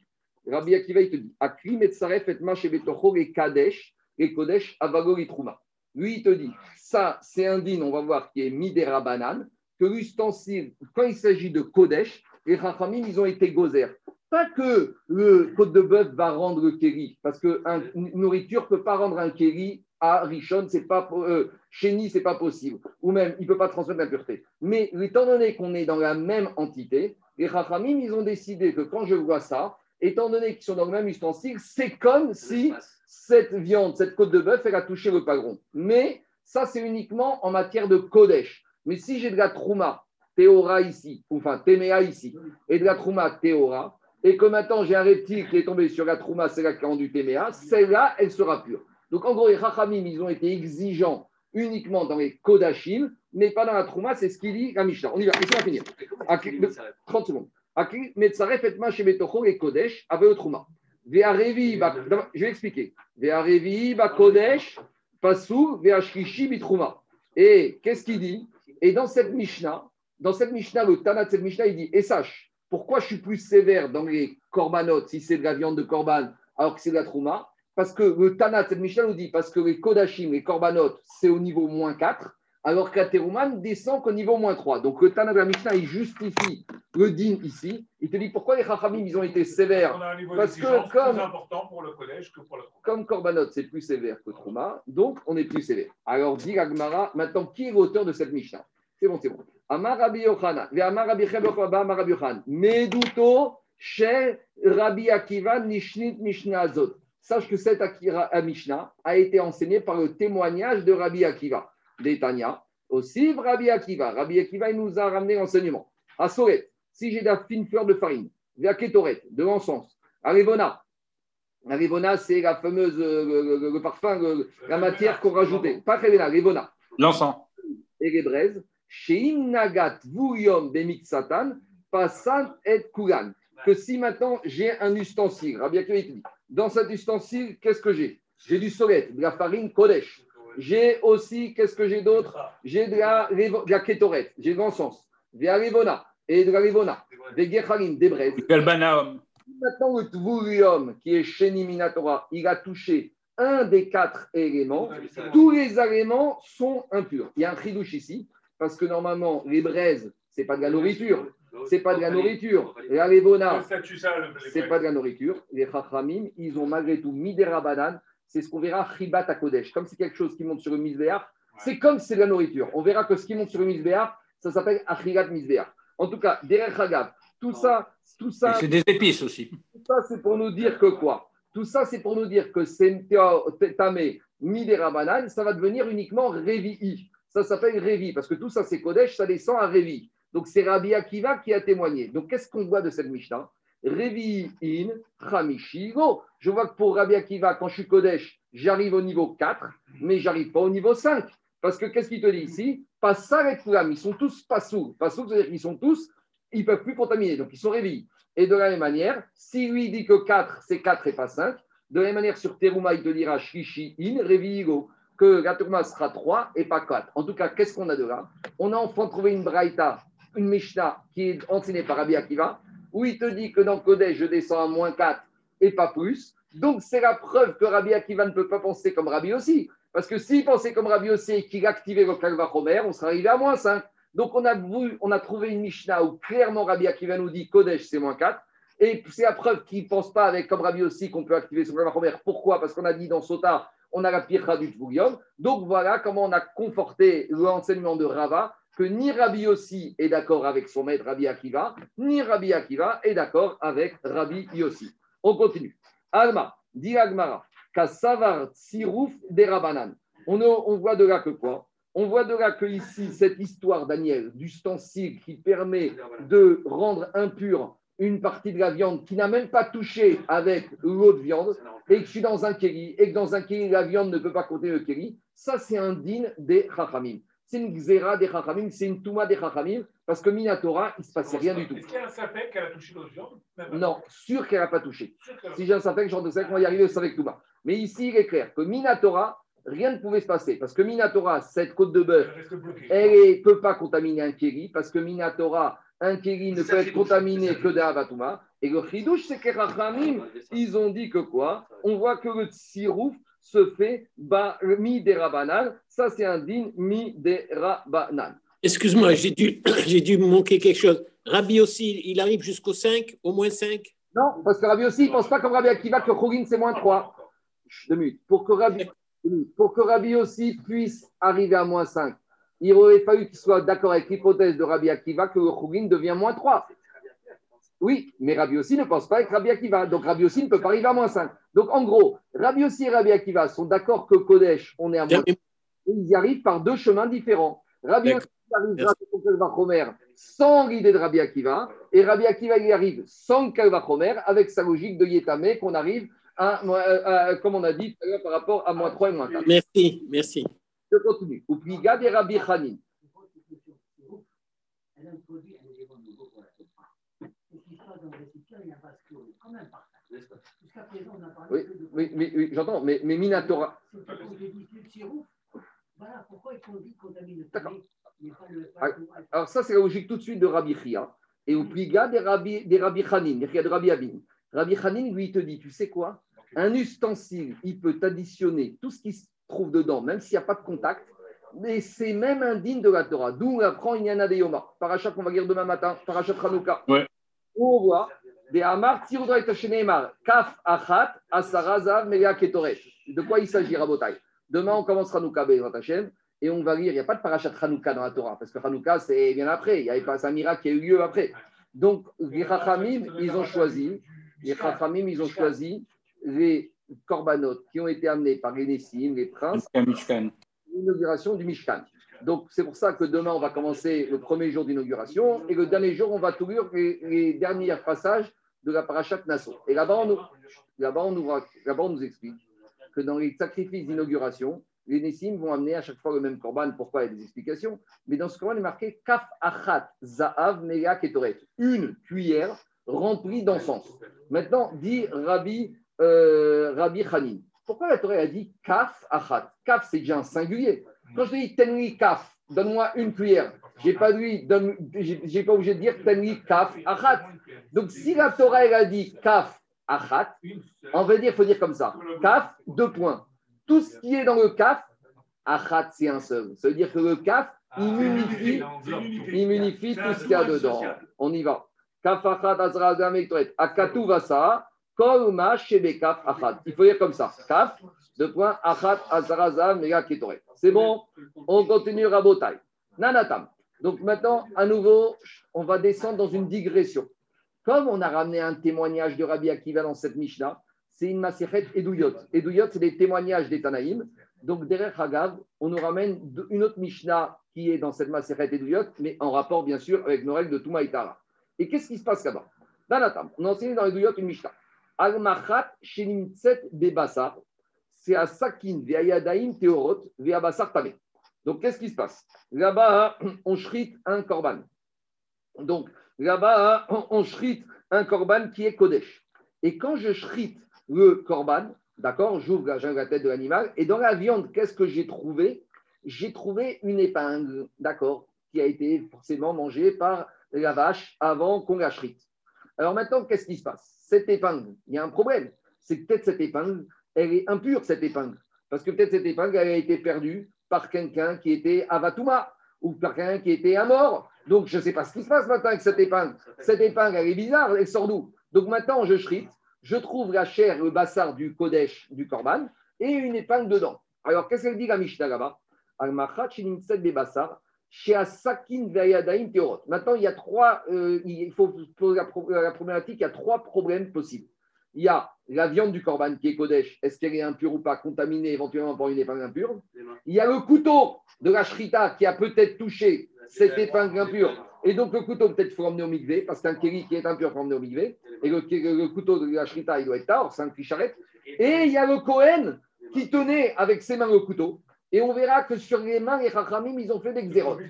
Rabbi Akiva, il te dit Akri Metzaref et Mash et Betocho et Kadesh et Kodesh Avago et Trouma. Lui, il te dit ça, c'est un din, on va voir, qui est Midera Banane, que l'ustensile, quand il s'agit de Kodesh, les Rachamim, ils ont été gozer. Pas que le côte de bœuf va rendre le kéri, parce qu'une nourriture ne peut pas rendre un kéri à Rishon, c'est pas euh, c'est pas possible. Ou même, il ne peut pas transmettre l'impureté. Mais étant donné qu'on est dans la même entité, les Rachamim, ils ont décidé que quand je vois ça, étant donné qu'ils sont dans le même ustensile, c'est comme si cette viande, cette côte de bœuf, elle a touché le pagron. Mais ça, c'est uniquement en matière de Kodesh. Mais si j'ai de la Trouma, Théora ici, ou enfin Téméa ici, et de la Trouma, Théora, et que maintenant j'ai un reptile qui est tombé sur la Trouma, c'est la qui a rendu Téméa, celle-là, elle sera pure. Donc en gros, les Rachamim, ils ont été exigeants uniquement dans les Kodashim, mais pas dans la Trouma, c'est ce qu'il dit la Mishnah. On y va, finir. Et met sa rêve 30 secondes. Et kodesh avec trouma. Je vais expliquer. Ve'arevi ba kodesh pasu ve'ashkishi bitrouma. Et qu'est-ce qu'il dit? Et dans cette Mishnah, dans cette Mishnah, le Tana de cette Mishnah, il dit Et sache, pourquoi je suis plus sévère dans les korbanot si c'est de la viande de korban alors que c'est de la trouma? Parce que le Tana de cette Mishnah nous dit Parce que les kodashim, les korbanot, c'est au niveau moins 4, alors ne descend qu'au niveau moins 3. Donc le Tana de la Mishnah, il justifie le din ici. Il te dit pourquoi les Chachamim, ils ont été sévères? On Parce que comme- plus important pour le collège que pour la comme Korbanot, c'est plus sévère que Trouma, donc on est plus sévère. Alors, dit Agmara, maintenant, qui est l'auteur de cette Mishnah? C'est bon, c'est bon. Amar Rabbi Yochanan, ve Amar Rabbi Amar Rabbi Yochanan, Meduto, She Rabbi Akiva, Nishnit Mishnah Azot. Sache que cette Akira, à Mishnah a été enseignée par le témoignage de Rabbi Akiva, d'Etania. Aussi, Rabbi Akiva. Rabbi Akiva, il nous a ramené l'enseignement. À Soret, si j'ai de la fine fleur de farine, via Ketoret, de l'encens, à la Rivona, c'est la fameuse, euh, le, le- le parfum, le- la matière qu'on rajoutait. Pas Rivona, Rivona. L'encens. Et les braises. Chez Nagat Vuyom Bemit Satan, Passan et Kulan. Que si maintenant j'ai un ustensile, Rabbi Akiva, il te dit, dans cet ustensile, qu'est-ce que j'ai? J'ai du solet, de la farine Kodesh. J'ai aussi, qu'est-ce que j'ai d'autre? J'ai de la, de la kétoret, j'ai de l'encens, de la Rivona et de la Rivona, des Gechalim, des braises. Maintenant, le Tvurium, qui est chez Minatora, il a touché un des quatre éléments. Tous les éléments sont impurs. Il y a un chidouche ici, parce que normalement, les braises, c'est pas de la nourriture. C'est pas de la nourriture. La Le Levona, c'est pas de la nourriture. Les Chachamim, ils ont malgré tout mis des rabanan. C'est ce qu'on verra Chibat à Kodesh. Comme c'est quelque chose qui monte sur une misbéar, c'est comme c'est de la nourriture. On verra que ce qui monte sur une misbéar, ça s'appelle Achirat misbéar. En tout cas, derrière Hagab, tout ça, tout ça, C'est des épices aussi. tout ça, c'est pour nous dire que quoi? Tout ça, c'est pour nous dire que c'est tamé midera banane, ça va devenir uniquement révi. Ça s'appelle révi, parce que tout ça, c'est Kodesh, ça descend à révi. Donc, c'est Rabbi Akiva qui a témoigné. Donc, qu'est-ce qu'on voit de cette Mishnah? Révi in Chamishigo. Je vois que pour Rabbi Akiva, quand je suis Kodesh, j'arrive au niveau 4, mais j'arrive pas au niveau 5. Parce que qu'est-ce qu'il te dit ici? Pas ça avec Fulam, ils sont tous pas sous. Pas sous, c'est-à-dire qu'ils sont tous, ils peuvent plus contaminer, donc ils sont réveillés. Et de la même manière, si lui dit que 4, c'est 4 et pas 5, de la même manière, sur Teruma, il te dira Shishi in, Revigo, que la sera 3 et pas 4. En tout cas, qu'est-ce qu'on a de là? On a enfin trouvé une Braïta, une Mishnah qui est enseignée par Rabbi Akiva, où il te dit que dans Kodesh, je descends à moins 4 et pas plus. Donc, c'est la preuve que Rabbi Akiva ne peut pas penser comme Rabbi aussi. Parce que s'il pensait comme Rabbi aussi et qu'il activait le Kalva Chomer, on serait arrivé à moins 5. Donc, on a, vu, on a trouvé une Mishnah où clairement Rabbi Akiva nous dit Kodesh, c'est moins 4. Et c'est la preuve qu'il ne pense pas avec, comme Rabbi aussi, qu'on peut activer son Kalva Chomer. Pourquoi? Parce qu'on a dit dans Sota, on a la pircha du Tvoulium. Donc, voilà comment on a conforté l'enseignement de Rava, que ni Rabbi Yossi est d'accord avec son maître Rabbi Akiva, ni Rabbi Akiva est d'accord avec Rabbi Yossi. On continue. Alma, dit Agmara, Kassavar Tsirouf des Rabanan. On, voit de là que quoi? On voit de là que ici, cette histoire, Daniel, d'ustensile qui permet de rendre impure une partie de la viande qui n'a même pas touché avec l'eau de viande, et que je suis dans un kéli, et que dans un kéli, la viande ne peut pas compter le kéli, ça c'est un din des chachamim. C'est une xéra des chachamim, c'est une touma des chachamim, parce que Minatora, il ne se passait rien du tout. Est-ce qu'il y a un sapin qu'elle a touché viande? Même Non, sûr qu'elle n'a pas touché. Si j'ai un sapin, genre de 5 on va y arriver aussi avec Touma. Mais ici, il est clair que Minatora, rien ne pouvait se passer, parce que Minatora, cette côte de bœuf, Elle ne peut pas contaminer un kéli, parce que Minatora, un kéli ne peut être contaminé que d'Avatouma. Et le chidouche, c'est que les Rachamim, ils ont dit que quoi? On voit que le tsirouf se fait mi des rabanan. Ça, c'est un din mi des rabanan. Excuse-moi, j'ai dû, (clears throat) j'ai dû manquer quelque chose. Rabbi aussi, il arrive jusqu'au 5, au moins 5 Non, parce que Rabbi aussi, il ne pense pas comme Rabbi Akiva que Khourin, c'est moins 3. Deux minutes. Pour que Rabbi, deux minutes. pour que Rabbi aussi puisse arriver à moins 5, il aurait fallu qu'il soit d'accord avec l'hypothèse de Rabbi Akiva que le Khourin devient moins 3. Oui, mais Rabbi aussi ne pense pas avec Rabbi Akiva. Donc Rabbi aussi ne peut pas arriver à moins 5. Donc en gros, Rabbi aussi et Rabbi Akiva sont d'accord que Kodesh, on est à moins 5. Ils y arrivent par deux chemins différents. Rabbi. Akiva arrive grâce au Kalva Chomer sans l'idée de Rabbi Akiva, et Rabbi Akiva y arrive sans le Kalva Chomer avec sa logique de Yetame qu'on arrive à, à- à- comme on a dit tout à l'heure, par rapport à moins 3 et moins 4. Merci, merci. Je continue. Ou puis, Gad et Rabbi Chanin. elle introduit un élément nouveau pour la Torah. Ce qui se passe dans le récipient, il y a un vase clos, comme un partage. Jusqu'à présent, on a parlé Oui, de oui, j'entends, mais, mais Minatora. C'est sirouf. Voilà pourquoi ils sont dit D'accord. palais, mais pas le- pas le- Alors ça, c'est la logique tout de suite de Rabbi Chia. Et au pliga des Rabbi, des Rabbi Hanin, il y a de Rabbi Abin. Rabbi Hanin, lui, il te dit, tu sais quoi? Un ustensile, il peut additionner tout ce qui se trouve dedans, même s'il n'y a pas de contact, mais c'est même indigne de la Torah. D'où on apprend Inyana de Yoma. Parachat qu'on va lire demain matin, Parachat Hanouka. Ouais. Où on voit des Amar, Kaf Achat, Asara Zav, Mega Ketoret. De quoi il s'agit, Rabotai Demain, on commence Hanouka, et on va lire. Il n'y a pas de Parachat Hanouka dans la Torah, parce que Hanouka, c'est bien après. Il n'y avait pas un miracle qui a eu lieu après. Donc, les Chachamim, ils ont choisi, les Chachamim, ils ont choisi les corbanotes qui ont été amenés par les Nessim, les princes, l'inauguration du Mishkan. Donc, c'est pour ça que demain, on va commencer le premier jour d'inauguration et le dernier jour, on va tout lire les, derniers passages de la parachat Nassau. Et là-bas, on, nous- là-bas, on, nous explique que dans les sacrifices d'inauguration, les Nessim vont amener à chaque fois le même korban. Pourquoi? Il y a des explications. Mais dans ce korban, il est marqué Kaf Achat Zaav Mega Ketoret. Une cuillère remplie d'encens. Maintenant, dit Rabbi, euh, Rabbi Hanin. Pourquoi la Torah a dit Kaf Achat Kaf, c'est déjà un singulier. Quand je dis Tenli Kaf, donne-moi une cuillère. J'ai pas donne, j'ai pas obligé de dire Tenli Kaf Achat. Donc, si la Torah elle a dit Kaf Achat, on va dire, il faut dire comme ça. Kaf, deux points. Tout ce qui est dans le kaf, achat, c'est un seul. Ça veut dire que le kaf, il munifie, il munifie tout ce qu'il y a dedans. On y va. Kaf achat ektoret. Akatu vasa, kol ma shebe kaf achat. Il faut dire comme ça. Kaf, deux points, achat. C'est bon On continue rabotai. Nanatam. Donc maintenant, à nouveau, on va descendre dans une digression. Comme on a ramené un témoignage de Rabbi Akiva dans cette Mishnah, c'est une Maserhet Edouyot. Edouyot, c'est des témoignages des Tanaïm. Donc, derrière Hagav, on nous ramène une autre Mishnah qui est dans cette Maserhet Edouyot, mais en rapport, bien sûr, avec nos règles de Touma et Tara. Et qu'est-ce qui se passe là-bas? Table, on a enseigné dans Edouyot une Mishnah. Al-Machat Shenimtset Bebasar, c'est à Sakin, Ve'ayadaim Teorot, Ve'abasar Tamé. Donc, qu'est-ce qui se passe? Là-bas, on shrite un korban. Donc, là-bas, on- shrite un korban qui est Kodesh. Et quand je shrite le korban, d'accord, j'ouvre la, la tête de l'animal, et dans la viande, qu'est-ce que j'ai trouvé? J'ai trouvé une épingle, d'accord, qui a été forcément mangée par la vache avant qu'on la shrite. Alors maintenant, qu'est-ce qui se passe? Cette épingle, il y a un problème. C'est peut-être cette épingle, elle est impure, cette épingle. Parce que peut-être cette épingle, elle a été perdue par quelqu'un qui était avatouma ou par quelqu'un qui était à mort. Donc, je ne sais pas ce qui se passe maintenant avec cette épingle. Cette épingle, elle est bizarre, elle sort d'où? Donc maintenant, je shrite, je trouve la chair, le bassar du Kodesh, du Korban, et une épingle dedans. Alors, qu'est-ce qu'elle dit la Mishnah là-bas? Maintenant, il y a trois, euh, il faut poser la problématique, il y a trois problèmes possibles. Il y a la viande du Korban qui est Kodesh, est-ce qu'elle est impure ou pas, contaminée éventuellement par une épingle impure Il y a le couteau de la Shrita qui a peut-être touché cette épingle impure. Et donc, le couteau, peut-être, faut l'emmener au migvé, parce qu'un kéli qui est impur, faut l'emmener au migvé. Et le, le couteau de la Shrita, il doit être tard, c'est un clicharette. Et il y a le Kohen qui tenait avec ses mains le couteau. Et on verra que sur les mains, les Chachamim, ils ont fait des xérotes.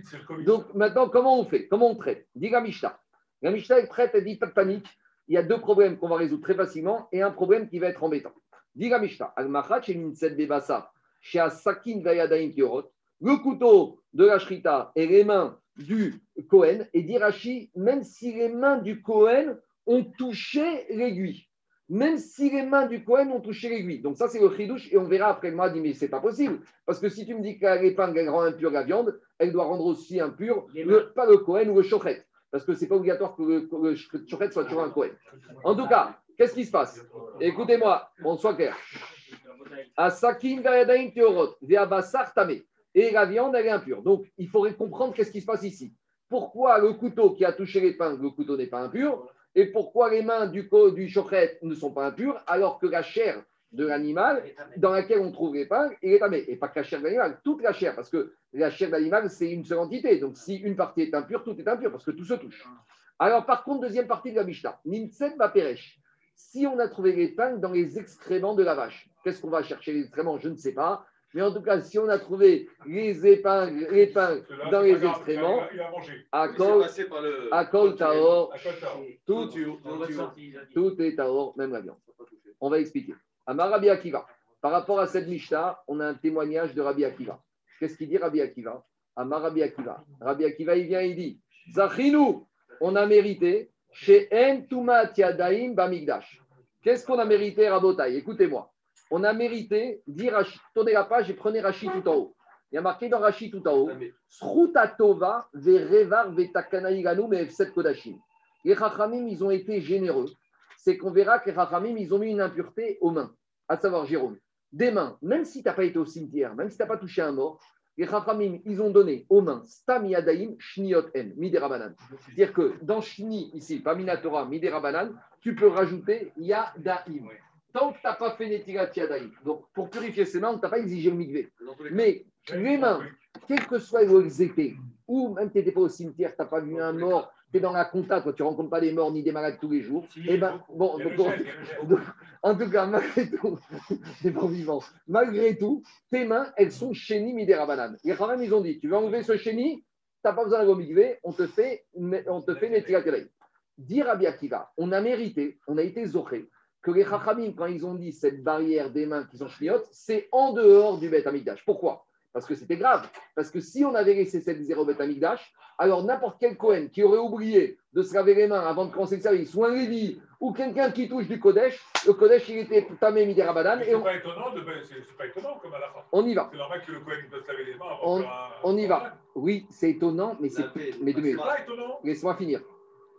Donc, maintenant, comment on fait? Comment on traite? Dit la Mishnah. La Mishnah est prête, elle dit pas de panique. Il y a deux problèmes qu'on va résoudre très facilement et un problème qui va être embêtant. Dit la Mishnah. Le couteau de la Shrita et les mains du Kohen, et dit Rashi, même si les mains du Kohen ont touché l'aiguille, même si les mains du Kohen ont touché l'aiguille. Donc ça, c'est le chidouche, et on verra après. Moi, dit, mais c'est pas possible, parce que si tu me dis que l'épingle, elle rend impure la viande, elle doit rendre aussi impure, le- pas le Kohen ou le chochet, parce que c'est pas obligatoire que le, soit toujours un Kohen. En tout cas, qu'est-ce qui se passe? Écoutez-moi, on soit clair. Et la viande, elle est impure. Donc, il faudrait comprendre qu'est-ce qui se passe ici. Pourquoi le couteau qui a touché l'épingle, le couteau n'est pas impur? Et pourquoi les mains du, du ne sont pas impures alors que la chair de l'animal dans laquelle on trouve l'épingle, il est tamé. Et pas que la chair de l'animal, toute la chair, parce que la chair de l'animal, c'est une seule entité. Donc, si une partie est impure, tout est impur, parce que tout se touche. Alors, par contre, deuxième partie de la Mishnah, Nimtset Baperesh. Si on a trouvé l'épingle dans les excréments de la vache, qu'est-ce qu'on va chercher les excréments Je ne sais pas. Mais en tout cas, si on a trouvé les épingles, l'épingle dans les excréments, à le. à col taor, À Qatar. tout, tout est taor, même la viande. On va expliquer. Amar Rabbi Akiva. Par rapport à cette Mishnah, on a un témoignage de Rabbi Akiva. Qu'est-ce qu'il dit Rabbi Akiva? Amar Rabbi Akiva. Rabbi Akiva, il vient, il dit Zachinu, on a mérité chez Entuma Tiadaim Bamigdash. Qu'est-ce qu'on a mérité, Rabotai? Écoutez-moi. On a mérité, dire, tournez la page et prenez Rashi tout en haut. Il y a marqué dans Rashi tout en haut Srutatova verevar vetakanaiganu meefset kodashim. Les Chachamim, ils ont été généreux. C'est qu'on verra que les Chachamim, ils ont mis une impureté aux mains, à savoir Jérôme. Des mains, même si tu n'as pas été au cimetière, même si tu n'as pas touché un mort, les Chachamim, ils ont donné aux mains Stam Yadaim Shniot En, Miderabanan. C'est-à-dire que dans Shni, ici, pas Minatora, Miderabanan, tu peux rajouter Yadaim. Tant que tu n'as pas fait Netilat Yadaim. Donc, pour purifier ses mains, tu n'as pas exigé le migvé. Mais les mains, quel que soit où elles étaient, ou même tu n'étais pas au cimetière, tu n'as pas vu un mort, tu es dans la compta, tu ne rencontres pas des morts ni des malades tous les jours. Eh ben, bon, en tout cas, malgré tout, (laughs) des malgré tout, tes mains, elles sont chénies midérabanan. Les Khamam, ils ont dit, tu veux enlever ce chéni, tu n'as pas besoin de migvé, on te fait, on te fait Dire à Akiva, on a mérité, on a été zoré, que les Chachamim, quand ils ont dit cette barrière des mains qui sont chniotes, c'est en dehors du Beth Amikdash. Pourquoi? Parce que c'était grave. Parce que si on avait laissé cette zéro Beth Amikdash, alors n'importe quel Cohen qui aurait oublié de se laver les mains avant de commencer le service, ou un Lévi, ou quelqu'un qui touche du Kodesh, le Kodesh, il était tamé midi Rabadan. C'est pas, étonnant de... pas étonnant comme à la fin. On y va. C'est normal que le Cohen peut se laver les mains avant On, on y va. Oui, c'est étonnant, mais c'est. Mais minutes. Laisse-moi finir.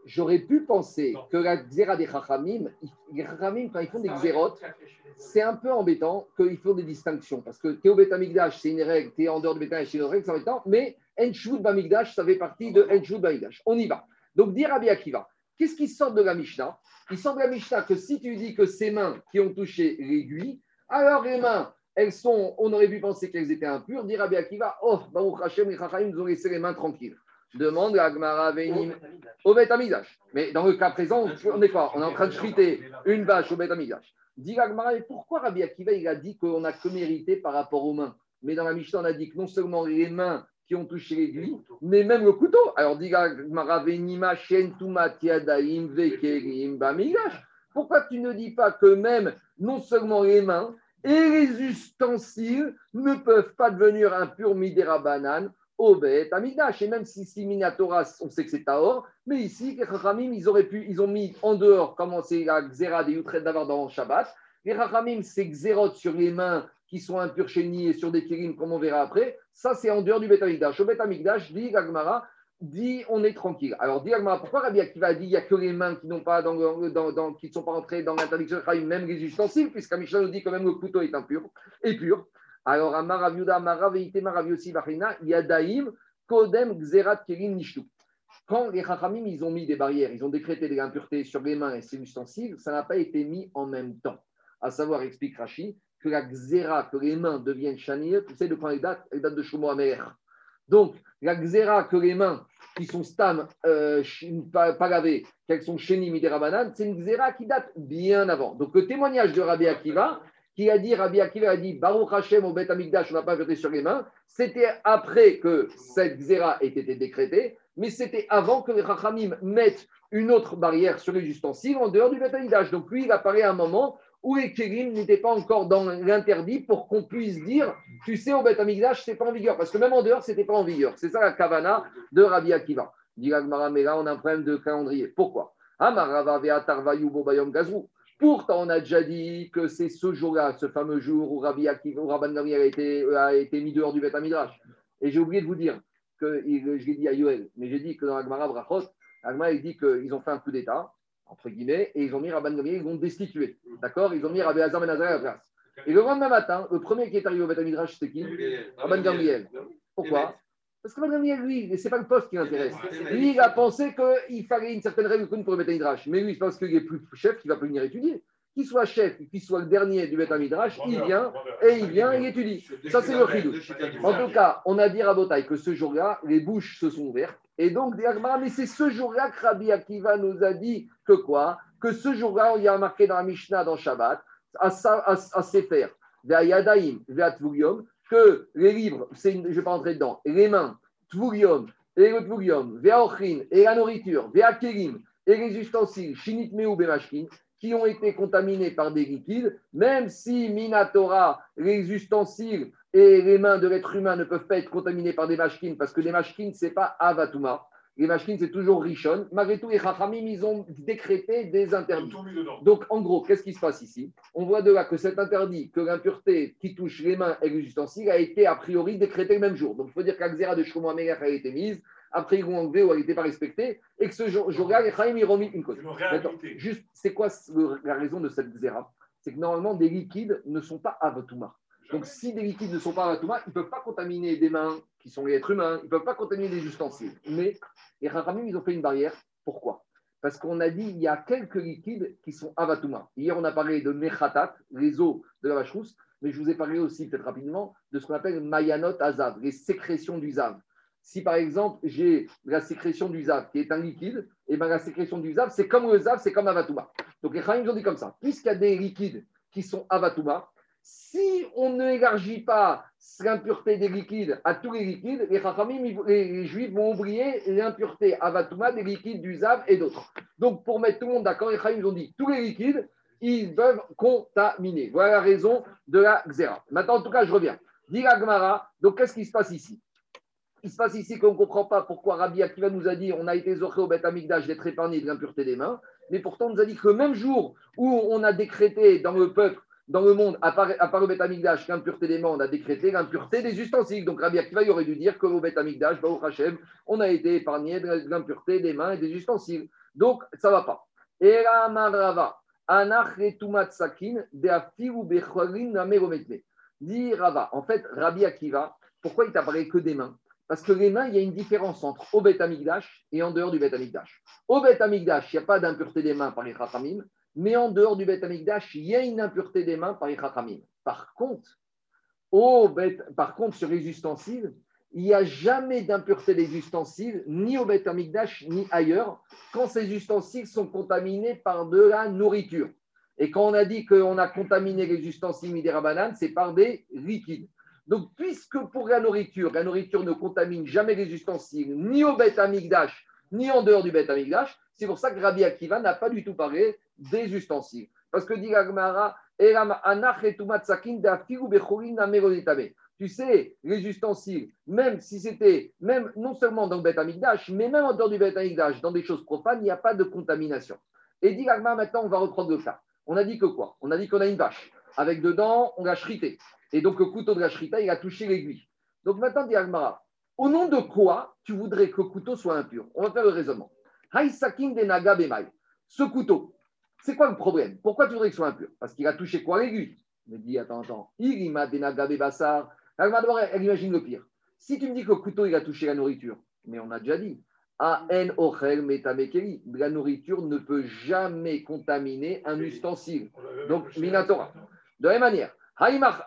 J'aurais pu penser que la xéra des Chachamim, les Chachamim, quand ils font des xérotes, c'est un peu embêtant qu'ils font des distinctions. Parce que Théo Betamigdash, c'est une règle, Théo en dehors de Betamigdash, c'est une règle, c'est embêtant. Mais Enshvud Bamigdash, ça fait partie de Enshvud Bamigdash. On y va. Donc, dire Rabbi Akiva, qu'est-ce qui sort de la Mishnah? Il sort de la Mishnah que si tu dis que ces mains qui ont touché l'aiguille, alors les mains, elles sont, on aurait pu penser qu'elles étaient impures. Dire Rabbi Akiva, oh, Baruch Hashem, les Chachamim nous ont laissé les mains tranquilles. Demande à Agmara Venim au Beth Mais dans le cas présent, on est quoi On est en train de friter une vache au Beth Amidash. Dit Agmara, pourquoi Rabbi Akiva il a dit qu'on n'a que mérité par rapport aux mains? Mais dans la Mishnah, on a dit que non seulement les mains qui ont touché l'aiguille, mais même le couteau. Alors dit Agmara Venima Tiadaim Vekerim Bamigash. Pourquoi tu ne dis pas que même non seulement les mains et les ustensiles ne peuvent pas devenir impurs midera banane au Amigdash. Et même si, si Minatora, on sait que c'est Taor, mais ici, les Chachamim, ils auraient pu, ils ont mis en dehors, comment c'est la Xéra des Yutret d'avoir dans Shabbat. Les Chachamim, c'est Xérot sur les mains qui sont impurs chez et sur des Kirim, comme on verra après. Ça, c'est en dehors du Bet Amigdash. Au Bet Amigdash, dit Gagmara, dit on est tranquille. Alors, dit Gagmara, pourquoi Rabbi Akiva dit il n'y a que les mains qui n'ont pas dans, dans, dans, qui ne sont pas entrées dans l'interdiction de même les ustensiles, puisqu'Amisha nous dit quand même le couteau est impur, est pur. Alors, Vachina, Yadaim, Kodem, Xerat, Kerin, Nishtu. Quand les Chachamim, ils ont mis des barrières, ils ont décrété des impuretés sur les mains et ses ustensiles, ça n'a pas été mis en même temps. À savoir, explique Rashi, que la Xéra, que les mains deviennent chanir, tu sais de quand elle date? Elle date de Shumo Amer. Donc, la Xéra, que les mains qui sont stam, euh, pas, pas lavées, qu'elles sont chénies, midérabanan, c'est une Xéra qui date bien avant. Donc, le témoignage de Rabbi Akiva, qui a dit, Rabbi Akiva a dit, Baruch Hashem au Bet Amigdash, on n'a pas jeté sur les mains, c'était après que cette xéra ait été décrétée, mais c'était avant que les Rachamim mettent une autre barrière sur les ustensiles en dehors du Bet Amigdash. Donc lui, il apparaît à un moment où les Kérim n'étaient pas encore dans l'interdit pour qu'on puisse dire, tu sais, au Bet Amigdash, c'est pas en vigueur, parce que même en dehors, c'était pas en vigueur. C'est ça la kavana de Rabbi Akiva. Dit mais là, on a un problème de calendrier. Pourquoi? Pourtant, on a déjà dit que c'est ce jour-là, ce fameux jour où Rabbi Akiva, Rabban a été, a été mis dehors du Beth Midrash. Et j'ai oublié de vous dire que je l'ai dit à Yoel, mais j'ai dit que dans Agmara Brachot, Agmara il dit qu'ils ont fait un coup d'État, entre guillemets, et ils ont mis Rabban Gamriel, ils l'ont destitué. D'accord? Ils ont mis Rabbi Hazar Ben à la place. Et le lendemain matin, le premier qui est arrivé au Beth Midrash, c'était qui? Rabban Gamriel. Pourquoi? Parce que Gamriel, lui, ce n'est pas le poste qui l'intéresse. Lui, il a pensé qu'il fallait une certaine règle pour le Beth Midrash. Mais lui, je pense qu'il est plus chef qui va plus venir étudier qu'il soit chef, qu'il soit le dernier du Beth Midrash, il vient et il vient, il étudie. Ça, c'est le chidou. En tout cas, on a dit à Botaï que ce jour-là, les bouches se sont ouvertes. Et donc, mais c'est ce jour-là que Rabbi Akiva nous a dit que quoi? Que ce jour-là, il y a marqué dans la Mishnah, dans Shabbat, à, Sefer, Yadaim, que les livres, je ne vais pas entrer dedans, les mains, Tvurium, et le et la nourriture, Veakerim, et les ustensiles, Shinit Meu Bemashkin, qui ont été contaminés par des liquides, même si Minatora, les ustensiles et les mains de l'être humain ne peuvent pas être contaminées par des machkines parce que les machkines, ce n'est pas avatuma. Les machkines, c'est toujours richon. Malgré tout, les chachamim, ils ont décrété des interdits. Donc, en gros, qu'est-ce qui se passe ici? On voit de là que cet interdit, que l'impureté qui touche les mains et les ustensiles, a été a priori décrété le même jour. Donc, il faut dire que la xéra de Shlomo Amelech a été mise, après ils l'ont enlevée ou elle n'était pas respectée, et que ce jour- jour-là, les chachamim, ils remis une cause. Juste, c'est quoi la raison de cette xéra C'est que normalement, des liquides ne sont pas avatouma. Donc, si des liquides ne sont pas avatouma, ils ne peuvent pas contaminer des mains qui sont les êtres humains, ils ne peuvent pas contaminer des ustensiles. Mais les Chachamim, ils ont fait une barrière. Pourquoi? Parce qu'on a dit il y a quelques liquides qui sont avatouma. Hier, on a parlé de mechatat, les eaux de la vache rousse, mais je vous ai parlé aussi, peut-être rapidement, de ce qu'on appelle mayanot azav, les sécrétions du zav. Si par exemple, j'ai la sécrétion du zav qui est un liquide, et ben la sécrétion du zav, c'est comme le zav, c'est comme avatouma. Donc les Chachamim ont dit comme ça. Puisqu'il y a des liquides qui sont avatouma, si on n'élargit pas l'impureté des liquides à tous les liquides, les, Chachamim, les, juifs vont oublier l'impureté avatouma des liquides du zav et d'autres. Donc pour mettre tout le monde d'accord, les Chachamim ont dit tous les liquides, ils peuvent contaminer. Voilà la raison de la xéra. Maintenant, en tout cas, je reviens. Dit donc qu'est-ce qui se passe ici? Il se passe ici qu'on ne comprend pas pourquoi Rabbi Akiva nous a dit on a été zoché au Beth Amikdash d'être épargné de l'impureté des mains, mais pourtant on nous a dit que le même jour où on a décrété dans le peuple dans le monde, à part, à part le l'impureté des mains, on a décrété l'impureté des ustensiles. Donc Rabbi Akiva il aurait dû dire que au Beth Amikdash, Baruch Hashem, on a été épargné de l'impureté des mains et des ustensiles. Donc ça ne va pas. Et la Marava, Sakin. Dit Rava, en fait, Rabbi Akiva, pourquoi il t'a parlé que des mains? Parce que les mains, il y a une différence entre au Beth Amikdash et en dehors du Beth Amikdash. Au Beth Amikdash, il n'y a pas d'impureté des mains par les Chachamim, mais en dehors du Beth Amikdash, il y a une impureté des mains par les. Par contre, au Beth- par contre, sur les ustensiles, il n'y a jamais d'impureté des ustensiles, ni au Beth Amikdash, ni ailleurs, quand ces ustensiles sont contaminés par de la nourriture. Et quand on a dit qu'on a contaminé les ustensiles midirabanan, c'est par des liquides. Donc, puisque pour la nourriture, la nourriture ne contamine jamais les ustensiles, ni au Beth Amikdash, ni en dehors du Beth Amikdash, c'est pour ça que Rabbi Akiva n'a pas du tout parlé des ustensiles. Parce que dit namerodetame. Tu sais, les ustensiles, même si c'était, même non seulement dans le Beth mais même en dehors du Beth dans des choses profanes, il n'y a pas de contamination. Et dit la Gemara, maintenant, on va reprendre le cas. On a dit que quoi? On a dit qu'on a une vache. Avec dedans, on l'a shrité. Et donc, le couteau de la shrita, il a touché l'aiguille. Donc, maintenant, dit Agmara, au nom de quoi tu voudrais que le couteau soit impur? On va faire le raisonnement. Ce couteau, c'est quoi le problème? Pourquoi tu voudrais qu'il soit impur? Parce qu'il a touché quoi l'aiguille Il me dit, attends, attends. Naga bebassar. Agmara, d'abord, elle imagine le pire. Si tu me dis que le couteau, il a touché la nourriture, mais on a déjà dit, A en ochel metamekeli. La nourriture ne peut jamais contaminer un ustensile. Donc, Minatora. non De la même manière,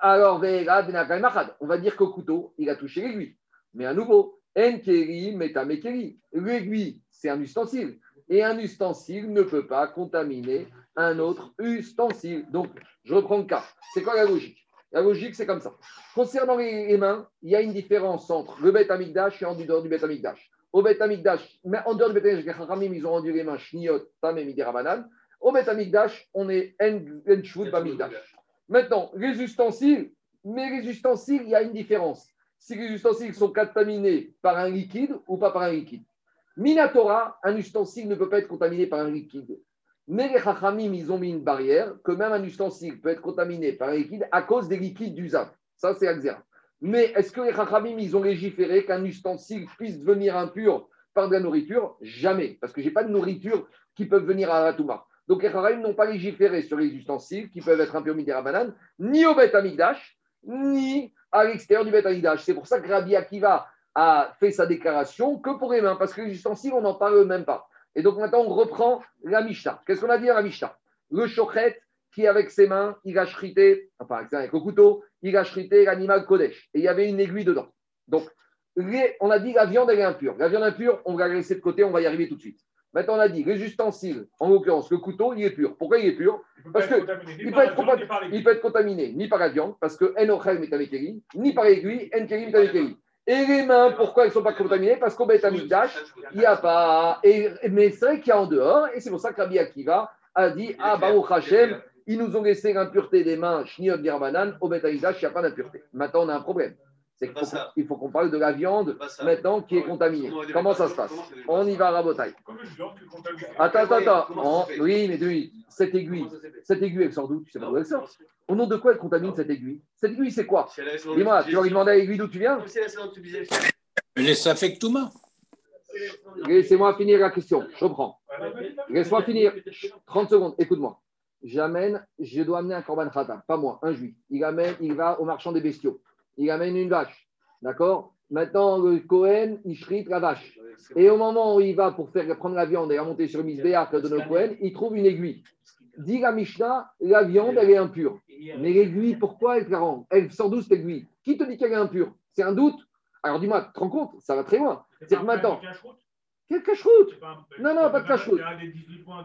alors, on va dire qu'au couteau, il a touché l'aiguille. Mais à nouveau, metamekeli. L'aiguille, c'est un ustensile. Et un ustensile ne peut pas contaminer un autre ustensile. Donc, je reprends le cas. C'est quoi la logique? La logique, c'est comme ça. Concernant les mains, il y a une différence entre le Beth Amikdash et en dehors du Beth Amikdash. Au Beth Amikdash, mais en dehors du les Chachamim, ils ont rendu les mains shniot, tam et midirabanan. Au Beth Amikdash, on est en bamikdash. Maintenant, les ustensiles, mais les ustensiles, il y a une différence. Si les ustensiles sont contaminés par un liquide ou pas par un liquide. Minatora, un ustensile ne peut pas être contaminé par un liquide. Mais les Chachamim, ils ont mis une barrière que même un ustensile peut être contaminé par un liquide à cause des liquides d'usage. Ça, c'est Axéra. Mais est-ce que les Chachamim, ils ont légiféré qu'un ustensile puisse devenir impur par de la nourriture? Jamais. Parce que je n'ai pas de nourriture qui peut venir à la Touma. Donc les Chachamim n'ont pas légiféré sur les ustensiles qui peuvent être impurs midera banane, ni au Beth Amikdash, ni à l'extérieur du Beth Amikdash. C'est pour ça que Rabbi Akiva a fait sa déclaration que pour les mains, parce que les ustensiles, on n'en parle même pas. Et donc maintenant, on reprend la Mishnah. Qu'est-ce qu'on a dit à la Mishnah? Le chochet qui, avec ses mains, il a shrité, enfin, avec le couteau, il a shrité l'animal Kodesh. Et il y avait une aiguille dedans. Donc, les- on a dit la viande, elle est impure. La viande impure, on va la laisser de côté, on va y arriver tout de suite. Maintenant, on a dit les ustensiles, en l'occurrence, le couteau, il est pur. Pourquoi il est pur? Parce pas être que contaminé ni il par peut, être contaminé ni par la viande, parce que Enochel ni par l'aiguille, Enkeri. Et les mains, pourquoi elles ne sont pas contaminées Parce qu'au Beth Amikdash, il n'y a pas. Et, mais c'est vrai qu'il y a en dehors, et c'est pour ça que Rabbi Akiva a dit Ah, Baruch Hashem, Ils nous ont laissé l'impureté des mains, Shniot Germanan, au Betalidash, il n'y a pas d'impureté. Maintenant, on a un problème. C'est qu'il faut, il faut qu'on parle de la viande maintenant qui est contaminée. Comment ça se passe On y va à Rabotaille. Attends, attends, attends. On- Oui, mais. Cette aiguille, cette aiguille, elle sort d'où? Tu sais pas d'où elle sort Au nom de quoi elle contamine cette aiguille? Cette aiguille, c'est quoi? Dis-moi, tu vas lui demander à l'aiguille d'où tu viens? Les Safek Touma. Laissez-moi finir la question. Je reprends. Laisse-moi finir. 30 secondes, écoute-moi. J'amène, je dois amener un korban khata, pas moi, un juif. Il amène, il va au marchand des bestiaux. Il amène une vache. D'accord? Maintenant, le Cohen, il shrite la vache. Et au moment où il va pour faire prendre la viande et remonter sur le de nos Cohen, il trouve une aiguille. Dit la Mishnah, la viande, elle est impure. Mais l'aiguille, pourquoi elle la rend? Elle sort d'où cette aiguille? Qui te dit qu'elle est impure? C'est un doute? Alors dis-moi, tu te rends compte? Ça va très loin. C'est que maintenant, quel cache-route? Non, non, pas de cache-route.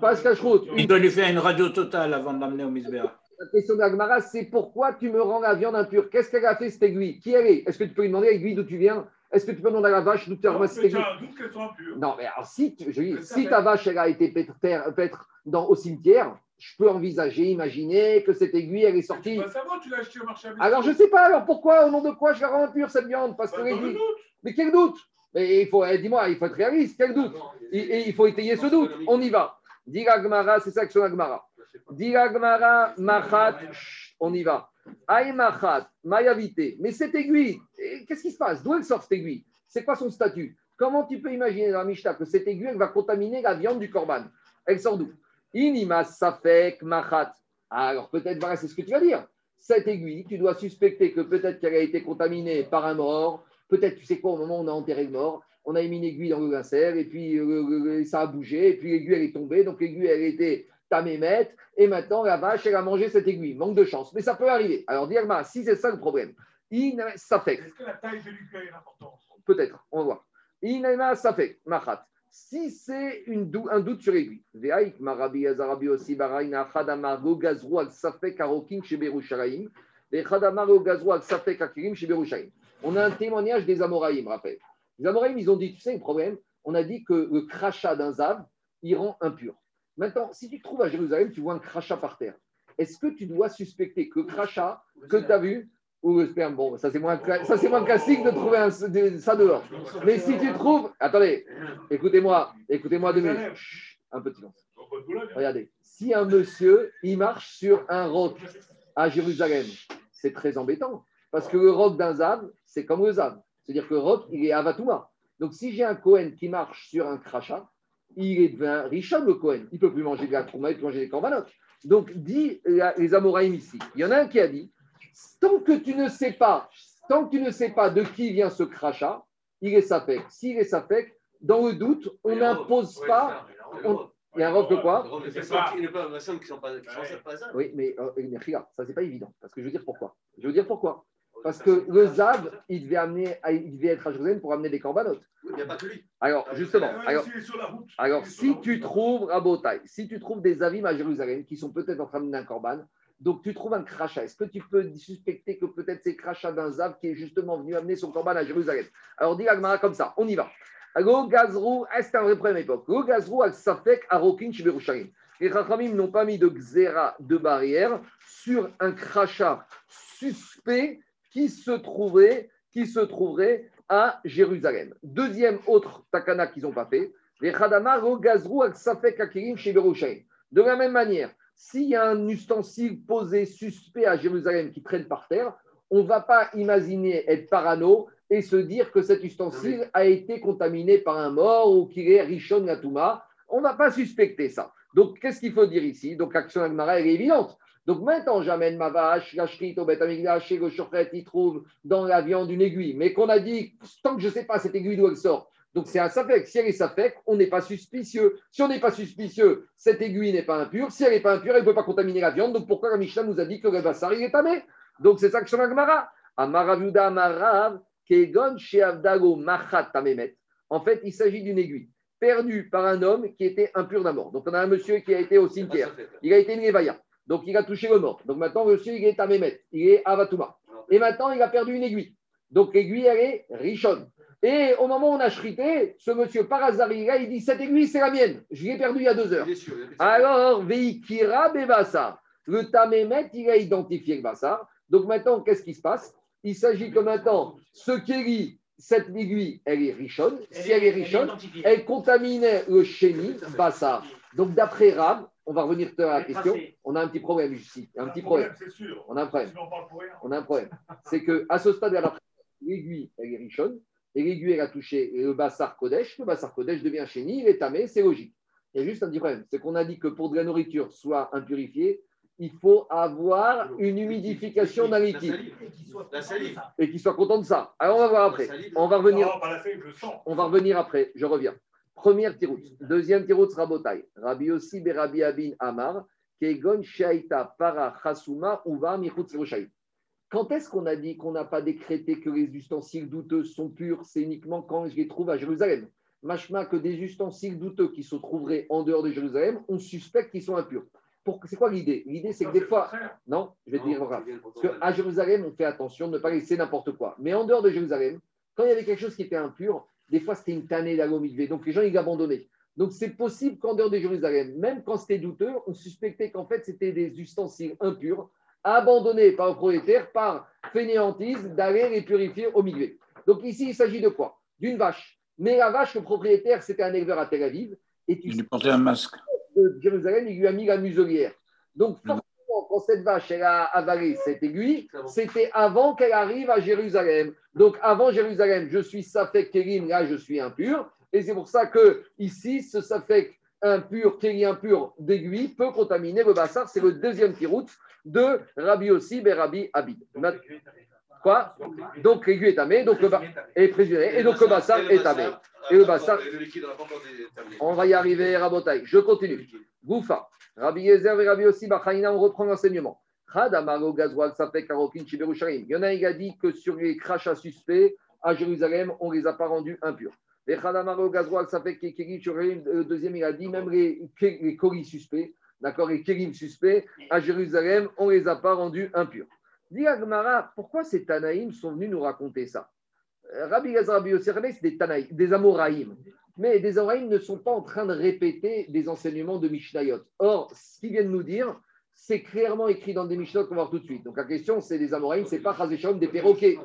Pas de cache-route. Il doit lui faire une radio totale avant de l'amener au Misbéa. La question de l'Agmara, c'est pourquoi tu me rends la viande impure? Qu'est-ce qu'elle a fait cette aiguille? Qui elle est? Est-ce que tu peux lui demander l'aiguille d'où tu viens? Est-ce que tu peux demander à la vache d'où tu as ramassé cette aiguille? doute. Non, mais alors si, tu- je dis, si ta vache elle a été terre- paître dans, au cimetière, je peux envisager, imaginer que cette aiguille elle est sortie. Tu vas savoir, tu l'as acheté au marché à Alors je sais pas, alors pourquoi, au nom de quoi je la rends impure cette viande? Parce que Bah, l'aiguille. doute. Mais quel doute? Mais il faut, eh, dis-moi, il faut être réaliste, quel doute? et, et il faut étayer ce doute. On y va. Dis la Gemara, c'est ça que c'est la Gemara, machat, on y va. Aïe machat, mayavité. Mais cette aiguille, qu'est-ce qui se passe? D'où elle sort cette aiguille? C'est quoi son statut? Comment tu peux imaginer dans la Mishnah que cette aiguille va contaminer la viande du korban? Elle sort d'où? Inima safek machat. Alors peut-être, voilà, c'est ce que tu vas dire. Cette aiguille, tu dois suspecter que peut-être qu'elle a été contaminée par un mort. Peut-être, tu sais quoi, au moment où on a enterré le mort, on a mis une aiguille dans le linceul et puis euh, euh, ça a bougé, et puis l'aiguille elle est tombée, donc l'aiguille elle était tamémette, et maintenant la vache elle a mangé cette aiguille. Manque de chance, mais ça peut arriver. Alors, Dirma, si c'est ça le problème, in, ça fait, Est-ce que la taille de l'UK a une importance peut-être, on va voir. Ça fait, machat. Si c'est dou- un doute sur l'aiguille, Ve'aik, marabi, azarabi aussi, baraina, chadamar, go, gazrou, safek, arokin, chez Berushalayim, et gazrou, safek, akirim. On a un témoignage des Amoraïm, rappelle. Les Amoraïm, ils ont dit, tu sais, le problème, on a dit que le crachat d'un zav, il rend impur. Maintenant, si tu te trouves à Jérusalem, tu vois un crachat par terre. Est-ce que tu dois suspecter que le crachat que tu as vu, ou le sperme, bon, ça c'est moins, moins classique de trouver ça dehors. Mais si tu trouves, attendez, écoutez-moi, écoutez-moi deux minutes. Chut, Un silence. Regardez, si un monsieur, il marche sur un roc à Jérusalem, c'est très embêtant. Parce que le roc d'un zav, c'est comme le zav. C'est-à-dire que le roc, il est avatouma. Donc si j'ai un Cohen qui marche sur un crachat, il est devient richard le Cohen. Il ne peut plus manger de la trouma, il peut manger des corbanotes. Donc, dit la- les Amoraïm ici, il y en a un qui a dit, tant que tu ne sais pas, tant que tu ne sais pas de qui vient ce crachat, il est sapec. S'il est sapec, dans le doute, on n'impose pas. Il y a un roc de quoi. Oui, mais, euh, ça, c'est pas évident. Parce que je veux dire pourquoi. Je veux dire pourquoi. Parce que le Zav, il devait, amener, il devait être à Jérusalem pour amener des corbanotes. Il n'y a pas que lui. Alors, justement, alors, alors si tu trouves, Rabotai, si tu trouves des avis à Jérusalem qui sont peut-être en train d'amener un corban, donc tu trouves un crachat, est-ce que tu peux suspecter que peut-être c'est crachat d'un Zav qui est justement venu amener son corban à Jérusalem? Alors, dis Agmara comme ça, on y va. Go Gazrou, est-ce que c'est un vrai problème à l'époque? Go Gazrou al Safek Arokin Shiberusharim. Les Chachamim n'ont pas mis de xéra de barrière sur un crachat suspect qui se trouverait, qui se trouverait à Jérusalem. Deuxième autre takana qu'ils n'ont pas fait, les Chadamar Go Gazrou al Safek Akirim Shiberusharim. De la même manière, s'il y a un ustensile posé suspect à Jérusalem qui traîne par terre, on ne va pas imaginer être parano et se dire que cet ustensile a été contaminé par un mort ou qu'il est Rishon Latouma. On ne va pas suspecter ça. Donc, qu'est-ce qu'il faut dire ici? Donc, l'action Agmara, elle est évidente. Donc, maintenant, j'amène ma vache, la shrite au Beth Amikdash, et le shochet, il trouve dans la viande une aiguille. Mais qu'on a dit, tant que je ne sais pas cette aiguille d'où elle sort, donc c'est un safek. Si elle est safek, on n'est pas suspicieux. Si on n'est pas suspicieux, cette aiguille n'est pas impure. Si elle n'est pas impure, elle ne peut pas contaminer la viande. Donc pourquoi la Mishnah nous a dit que le bassar, il est tamé? Donc c'est ça que je Gemara. Amaravuda Amarav, Kegon Sheavdago Machat Tamemet. En fait, il s'agit d'une aiguille perdue par un homme qui était impur d'un mort. Donc on a un monsieur qui a été au cimetière. Il a été Nevaya. Donc il a touché le mort. Donc maintenant, monsieur, il est Tamemet. Il est Avatouma. Et maintenant, il a perdu une aiguille. Donc l'aiguille, elle est Richon. Et au moment où on a chrité, ce monsieur, par hasard, il, dit Cette aiguille, c'est la mienne. Je l'ai perdue il y a deux heures. Sûr. Alors, Veikira Bebassa. Le Tamémet, il a identifié le Bassar. Donc maintenant, qu'est-ce qui se passe? Il s'agit que maintenant, ce Kéli, cette aiguille, elle est richonne. Si elle est richonne, elle contaminait le chéni, Bassar. Donc d'après Ram, on va revenir tout à l'heure à la question. On a un petit problème ici. Un petit Un problème. C'est sûr. On a un problème. On a un problème. C'est qu'à ce stade, l'aiguille, elle est richonne, et l'aiguille, elle a touché le Bassar Kodesh. Le Bassar Kodesh devient chéni, il est tamé, c'est logique. Il y a juste un petit problème. C'est qu'on a dit que pour de la nourriture soit impurifiée, il faut avoir une humidification d'un liquide. Et qu'il soit content de ça. Alors on va voir après. On va revenir. On va revenir après, je reviens. Première tiroute. Deuxième tiroute sera Botaï. Rabbi aussi Berabi Abin Amar, Kegon Shaita Para Chasuma Uva Michutz. Quand est-ce qu'on a dit qu'on n'a pas décrété que les ustensiles douteux sont purs? C'est uniquement quand je les trouve à Jérusalem. Machma que des ustensiles douteux qui se trouveraient en dehors de Jérusalem, on suspecte qu'ils sont impurs. Pour- C'est quoi l'idée? L'idée, c'est que des fois. Non, je vais te dire Parce qu'à Jérusalem, on fait attention de ne pas laisser n'importe quoi. Mais en dehors de Jérusalem, quand il y avait quelque chose qui était impur, des fois c'était une tannée d'agomigvé. Donc les gens, ils l'abandonnaient. Donc c'est possible qu'en dehors de Jérusalem, même quand c'était douteux, on suspectait qu'en fait c'était des ustensiles impurs, abandonnés par le propriétaire par fainéantise d'aller les purifier au migvé. Donc ici, il s'agit de quoi? D'une vache. Mais la vache, le propriétaire, c'était un éleveur à Tel Aviv. Et tu Il lui portait un masque. de Jérusalem, il lui a mis la muselière. Donc, forcément, quand cette vache elle a avalé cette aiguille, c'était avant qu'elle arrive à Jérusalem. Donc, avant Jérusalem, je suis Safek Kérim, là, je suis impur. Et c'est pour ça que ici, ce Safek impur, Kéri impur d'aiguille peut contaminer le bassar. C'est le deuxième tirout de Rabbi Ossi et Rabbi Abid. Quoi Donc, l'aiguille est tamée, donc le est présumé, et donc le bassar est tamé. Et le terminé. On va y arriver, Rabotai. Je continue. Goufa. Rabbi Yezer et Rabbi Ossi Bachaïna, on reprend l'enseignement. Il y en a, il a dit que sur les crachats suspects à Jérusalem, on ne les a pas rendus impurs. Et Chad Amaro Gazwal Shurim, le deuxième, il a dit même les, les colis suspects, d'accord, les kérim suspects à Jérusalem, on ne les a pas rendus impurs. Dit Agmara, pourquoi ces Tanaïm sont venus nous raconter ça? Euh, Rabbi Gazar, Rabbi c'est des Tanaïm, des Amoraïm. Mais des Amoraïm ne sont pas en train de répéter des enseignements de Mishnayot. Or, ce qu'ils viennent nous dire, c'est clairement écrit dans des Mishnayot qu'on va voir tout de suite. Donc la question, c'est des Amoraïm, c'est pas des perroquets.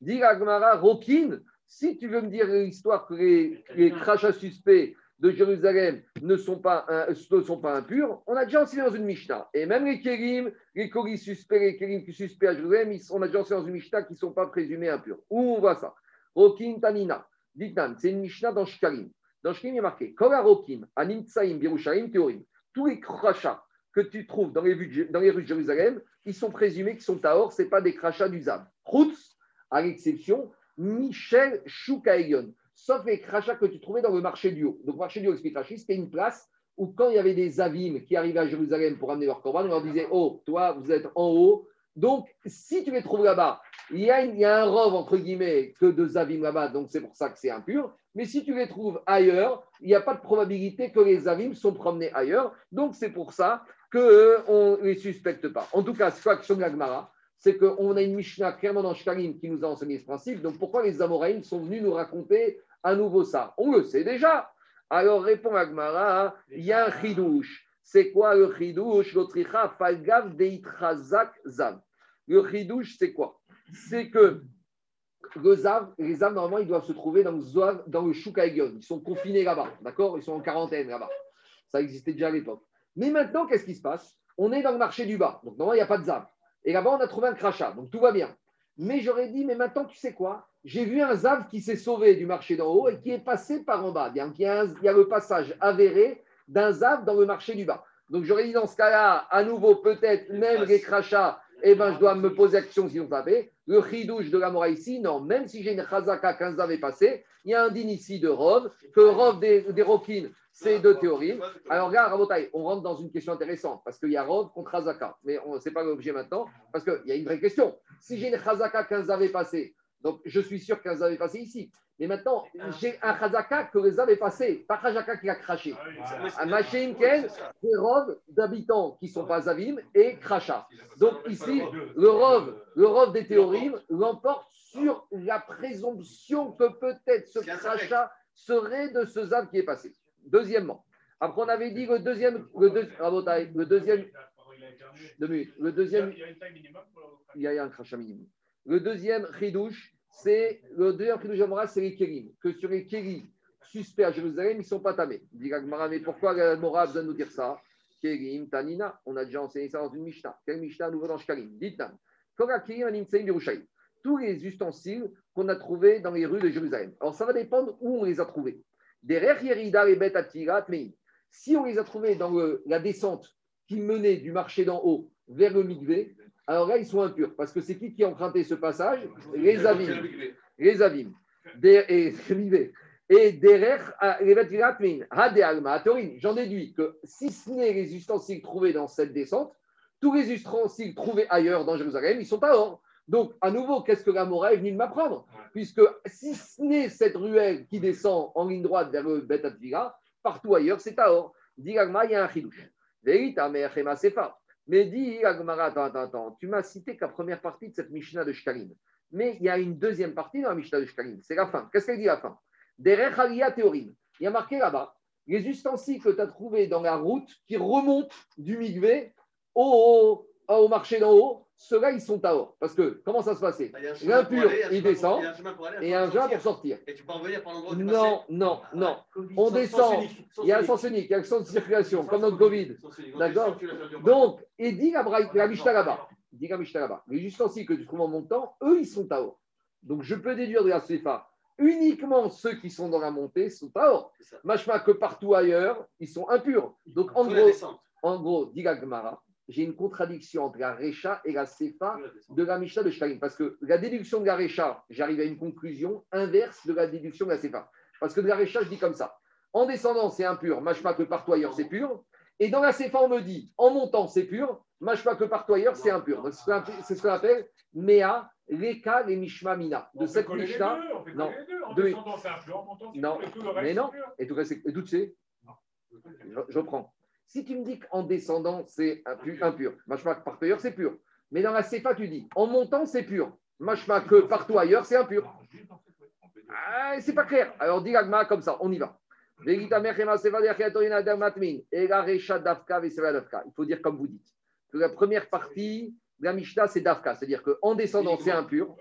Dis Agmara, Rokin, si tu veux me dire l'histoire que les, les crachats suspects de Jérusalem ne sont pas, ne impurs, on a déjà enseigné dans une Mishnah. Et même les Kérim, les Koris suspects, les Kérim qui suspects à Jérusalem, on a déjà enseigné dans une Mishnah qui ne sont pas présumés impurs. Où on voit ça? Rokin Tanina, Ditnan, c'est une Mishnah dans Shkarim. Dans Shkarim, il est marqué Kora Rokim, Anim Birushaim, Théorim. Tous les crachats que tu trouves dans les, rues de- Jérusalem, ils sont présumés qu'ils sont Tahor, ce n'est pas des crachats du Zav. Chutz, à l'exception, Michel Choukaïon, sauf les crachats que tu trouvais dans le marché du haut. Donc, le marché du haut, explique Rachid, c'était une place où, quand il y avait des avim qui arrivaient à Jérusalem pour amener leur corban, on leur disait Oh, toi, vous êtes en haut. Donc, si tu les trouves là-bas, il y, a, un rove, entre guillemets, que de zavim là-bas, donc c'est pour ça que c'est impur. Mais si tu les trouves ailleurs, il n'y a pas de probabilité que les avim sont promenés ailleurs. Donc, c'est pour ça qu'on ne les suspecte pas. En tout cas, c'est question de la Gemara c'est qu'on a une Mishnah clairement dans Shkalim qui nous a enseigné ce principe. Donc pourquoi les Amoraïm sont venus nous raconter à nouveau ça On le sait déjà. Alors répond Agmara, il y a un chidouche. C'est quoi le chidouche? L'otricha falgav deitrazak zav. Le chidouche, c'est quoi? C'est que les zav, normalement, ils doivent se trouver dans le, zav, dans le. Ils sont confinés là-bas, d'accord? Ils sont en quarantaine là-bas. Ça existait déjà à l'époque. Mais maintenant, qu'est-ce qui se passe? On est dans le marché du bas. Donc normalement, il n'y a pas de zav. Et là-bas, on a trouvé un crachat, donc tout va bien. Mais j'aurais dit, mais maintenant, tu sais quoi? J'ai vu un Zav qui s'est sauvé du marché d'en haut et qui est passé par en bas. Il y a, un- il y a le passage avéré d'un Zav dans le marché du bas. Donc, j'aurais dit, dans ce cas-là, à nouveau, peut-être, même les crachats, eh ben, je dois me poser la question s'ils ont tapé. Le chidouche de la mora ici, non, même si j'ai une chazaka qu'un Zav est passé, il y a un din ici de Rov, que Rov des, des Rokin, c'est de théorie. Alors, regarde, Rabotai, on rentre dans une question intéressante parce qu'il y a Rov contre Hazaka. Mais ce n'est pas l'objet maintenant parce qu'il y a une vraie question. Si j'ai une Hazaka qu'un Zav est passé, donc je suis sûr qu'un Zav est passé ici. Mais maintenant, j'ai un Hazaka que le Zav est passé, pas Hazaka qui a craché. Un machine Ken, des Rov d'habitants qui ne sont pas Zavim et Kracha. Donc ici, le Rov, le Rov des théories l'emporte sur la présomption que peut-être ce Kracha serait de ce Zav qui est passé. Deuxièmement, après on avait dit le deuxième, le, deux- le deuxième, Deux minutes. Le deuxième, il y a un crachat minimum. Le deuxième chidouche, c'est le deuxième chidouche c'est les kélim. Que sur les kélim suspects à Jérusalem, ils ne sont pas tamés. Dit mais pourquoi l'Amora a besoin de nous dire ça? Kélim, Tanina, on a déjà enseigné ça dans une Mishnah. Quelle Mishnah? Nouveau dans Shkalim Dites-nous. Tous les ustensiles qu'on a trouvés dans les rues de Jérusalem. Alors ça va dépendre où on les a trouvés. Derrière Yerida, Atirat, mais si on les a trouvés dans la descente qui menait du marché d'en haut vers le Migvé, alors là, ils sont impurs. Parce que c'est qui qui a emprunté ce passage Les Avim. Les Avim. Et, (laughs) et derrière, ah. J'en déduis que si ce n'est les ustensiles trouvés dans cette descente, tous les ustensiles trouvés ailleurs dans Jérusalem, ils sont à or. Donc, à nouveau, qu'est-ce que la Mora est venue de m'apprendre Puisque si ce n'est cette ruelle qui descend en ligne droite vers le Bet partout ailleurs, c'est à or. Dit il y a un chidouche. Vérita, mais Sefa. Mais dit l'Agmara, attends, attends, attends, tu m'as cité qu'à première partie de cette Mishnah de Shkalim. Mais il y a une deuxième partie dans la Mishnah de Shkalim. C'est la fin. Qu'est-ce qu'elle dit la fin? Derech Halia Théorim. Il y a marqué là-bas les ustensiles que tu as trouvés dans la route qui remontent du Migvé au, au, au marché d'en haut, ceux-là, ils sont à or. Parce que comment ça se passait L'impur, il descend, et un chemin pour sortir. Et tu peux revenir par l'endroit où Non, non, non. On descend, il y a un sens unique, il y a un sens de circulation, comme le Covid. D'accord Donc, et dit la, Mishnah là-bas, dit la Mishnah là-bas, les ustensiles que tu trouves en montant, eux, ils sont à or. Donc, je peux déduire de la CFA, uniquement ceux qui sont dans la montée sont à or. C'est ça. Machma que partout ailleurs, ils sont impurs. Donc, en gros, en gros, dit la Gemara, j'ai une contradiction entre la Recha et la Sefa de la Mishnah de Shkalim. Parce que la déduction de la Recha, j'arrive à une conclusion inverse de la déduction de la Sefa. Parce que de la Recha, je dis comme ça. En descendant, c'est impur. Machma que partout ailleurs, c'est pur. Et dans la Sefa, on me dit, en montant, c'est pur. Machma que partout ailleurs, c'est impur. Donc, c'est ce qu'on appelle- Mea, Leka, les Mishma Mina. De On cette Mishnah. deux, on fait non. coller les deux. En descendant, c'est impur. En montant, c'est Non. pur, et tout le reste, Mais non. Et tout c'est- je, je prends. Si tu me dis qu'en descendant, c'est impu- impur, machma que partout ailleurs, c'est pur. Mais dans la CFA, tu dis en montant, c'est pur. Machma que partout ailleurs, c'est impur. Ah, c'est pas clair. Alors, dis l'agma comme ça, on y va. Il faut dire comme vous dites. Que la première partie de la Mishnah, c'est dafka. C'est-à-dire qu'en descendant, c'est impur.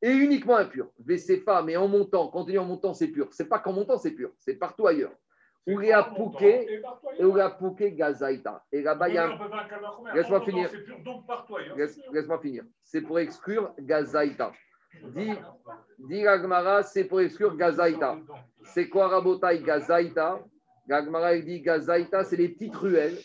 Et uniquement impur. Vesefa, mais en montant, quand on dit en montant, c'est pur. C'est pas qu'en montant, c'est pur. C'est partout ailleurs. Ou les apouké, et ou les gazaïta. Et là-bas, il y a Laisse-moi finir. Pur. Laisse-moi finir. C'est pour exclure Gazaïta. Dis, dis Gagmara, c'est pour exclure Gazaïta. C'est quoi Rabotai Gazaïta? Gagmara, il dit Gazaïta, c'est les petites ruelles.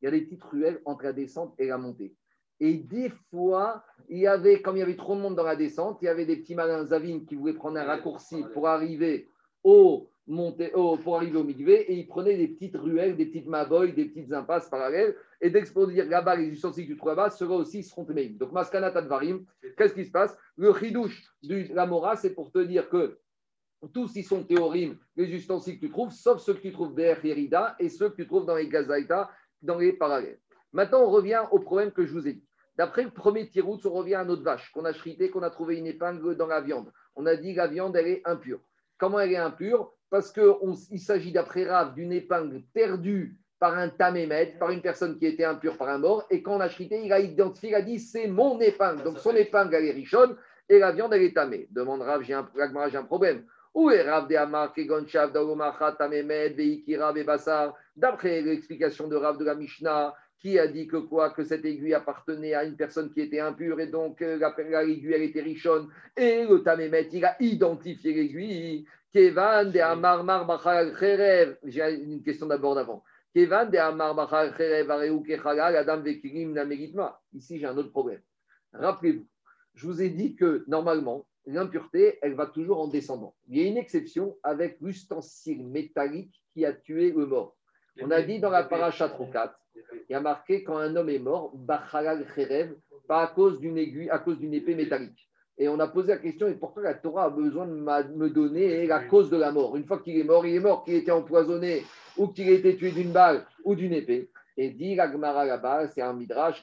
Il y a des petites ruelles entre la descente et la montée. Et des fois, il y avait, comme il y avait trop de monde dans la descente, il y avait des petits malins zavines qui voulaient prendre un raccourci pour arriver au au- pour arriver au Migvé, et ils prenaient des petites ruelles, des petites maboy, des petites impasses parallèles, et dès dire là-bas, les ustensiles que tu trouves là-bas, ceux-là aussi seront téméim. Donc, Maskana Tadvarim, qu'est-ce qui se passe? Le chidouche de la Mora, c'est pour te dire que tous ils sont théorim, les ustensiles que tu trouves, sauf ceux que tu trouves derrière Yerida et ceux que tu trouves dans les Gazaïta, dans les parallèles. Maintenant, on revient au problème que je vous ai dit. D'après le premier tirout, on revient à notre vache qu'on a chrité, qu'on a trouvé une épingle dans la viande. On a dit la viande, elle est impure. Comment elle est impure? Parce qu'il s'agit, d'après Rav, d'une épingle perdue par un tamémet, par une personne qui était impure par un mort. Et quand on a chrité, il a identifié, il a dit c'est mon épingle. Donc son épingle, elle est richonne et la viande, elle est tamée. Demande Rav, j'ai un, j'ai un problème. Où est Rav de Amar, Kegon Shav, Dagomacha, Tamemet, Veikira, Bebassar D'après l'explication de Rav de la Mishnah, qui a dit que quoi? Que cette aiguille appartenait à une personne qui était impure et donc euh, la, la aiguille, elle était richonne. Et le Tamemet, il a identifié l'aiguille. Kevan de Amar Mar Bachal Cherev. J'ai une question d'abord d'avant. Kevan de Amar Bachal Cherev, Areu Kechalal, Adam Vekirim Nameritma. Ici, j'ai un autre problème. Rappelez-vous, je vous ai dit que normalement, l'impureté, elle va toujours en descendant. Il y a une exception avec l'ustensile métallique qui a tué le mort. On a dit dans la paracha 4, il y a marqué quand un homme est mort, Bachalal Cherev, pas à cause d'une aiguille, à cause d'une épée métallique. Et on a posé la question, et pourquoi la Torah a besoin de me donner la cause de la mort Une fois qu'il est mort, il est mort, qu'il était empoisonné, ou qu'il ait été tué d'une balle ou d'une épée. Et dit la Gemara là-bas, c'est un midrash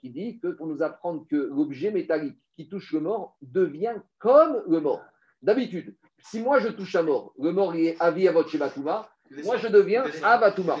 qui dit que pour nous apprendre que l'objet métallique qui touche le mort devient comme le mort. D'habitude, si moi je touche un mort, le mort il est avi à votre Shebatuma, moi je deviens Avatuma.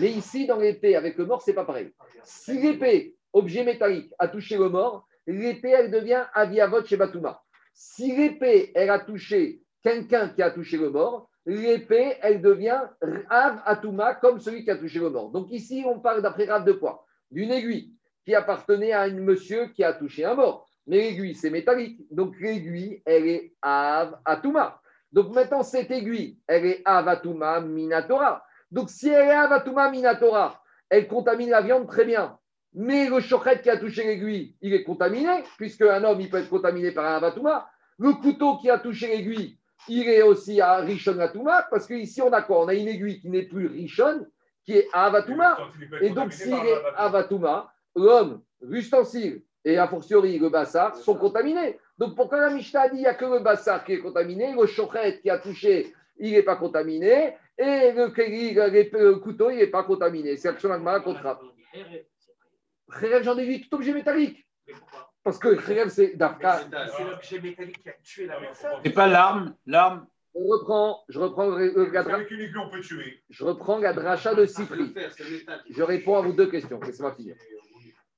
Mais ici, dans l'épée, avec le mort, c'est pas pareil. Si l'épée, objet métallique, a touché le mort, l'épée, elle devient Aviavot chez Batuma. Si l'épée, elle a touché quelqu'un qui a touché le mort, l'épée, elle devient Av Atuma, comme celui qui a touché le mort. Donc ici, on parle d'après Rav de quoi? D'une aiguille qui appartenait à un monsieur qui a touché un mort. Mais l'aiguille, c'est métallique. Donc l'aiguille, elle est Av Atuma. Donc maintenant, cette aiguille, elle est Avatuma Minatora. Donc si elle est Avatuma Minatora, elle contamine la viande très bien. Mais le chochet qui a touché l'aiguille, il est contaminé, puisque un homme, il peut être contaminé par un Avatuma. Le couteau qui a touché l'aiguille, il est aussi à Rishon Atuma, parce qu'ici, on a quoi? On a une aiguille qui n'est plus Rishon, qui est Avatuma. Et donc, s'il est Avatuma, l'homme, l'ustensile et a fortiori le bassar sont contaminés. Donc pourquoi la Mishnah a dit qu'il n'y a que le bassar qui est contaminé, le chochet qui a touché, il n'est pas contaminé, et le, kéli, le- le couteau, il n'est pas contaminé. C'est l'action d'Agmara contre Kherev, j'en ai vu tout objet métallique. Parce que Kherev, c'est Dafka. C'est l'objet métallique qui a tué la personne. C'est pas l'arme, l'arme. On reprend, je reprends le- le- la, dra- Avec une aiguille, on peut tuer. je reprends la dracha de métal. Je réponds à vos deux questions. Laissez-moi finir.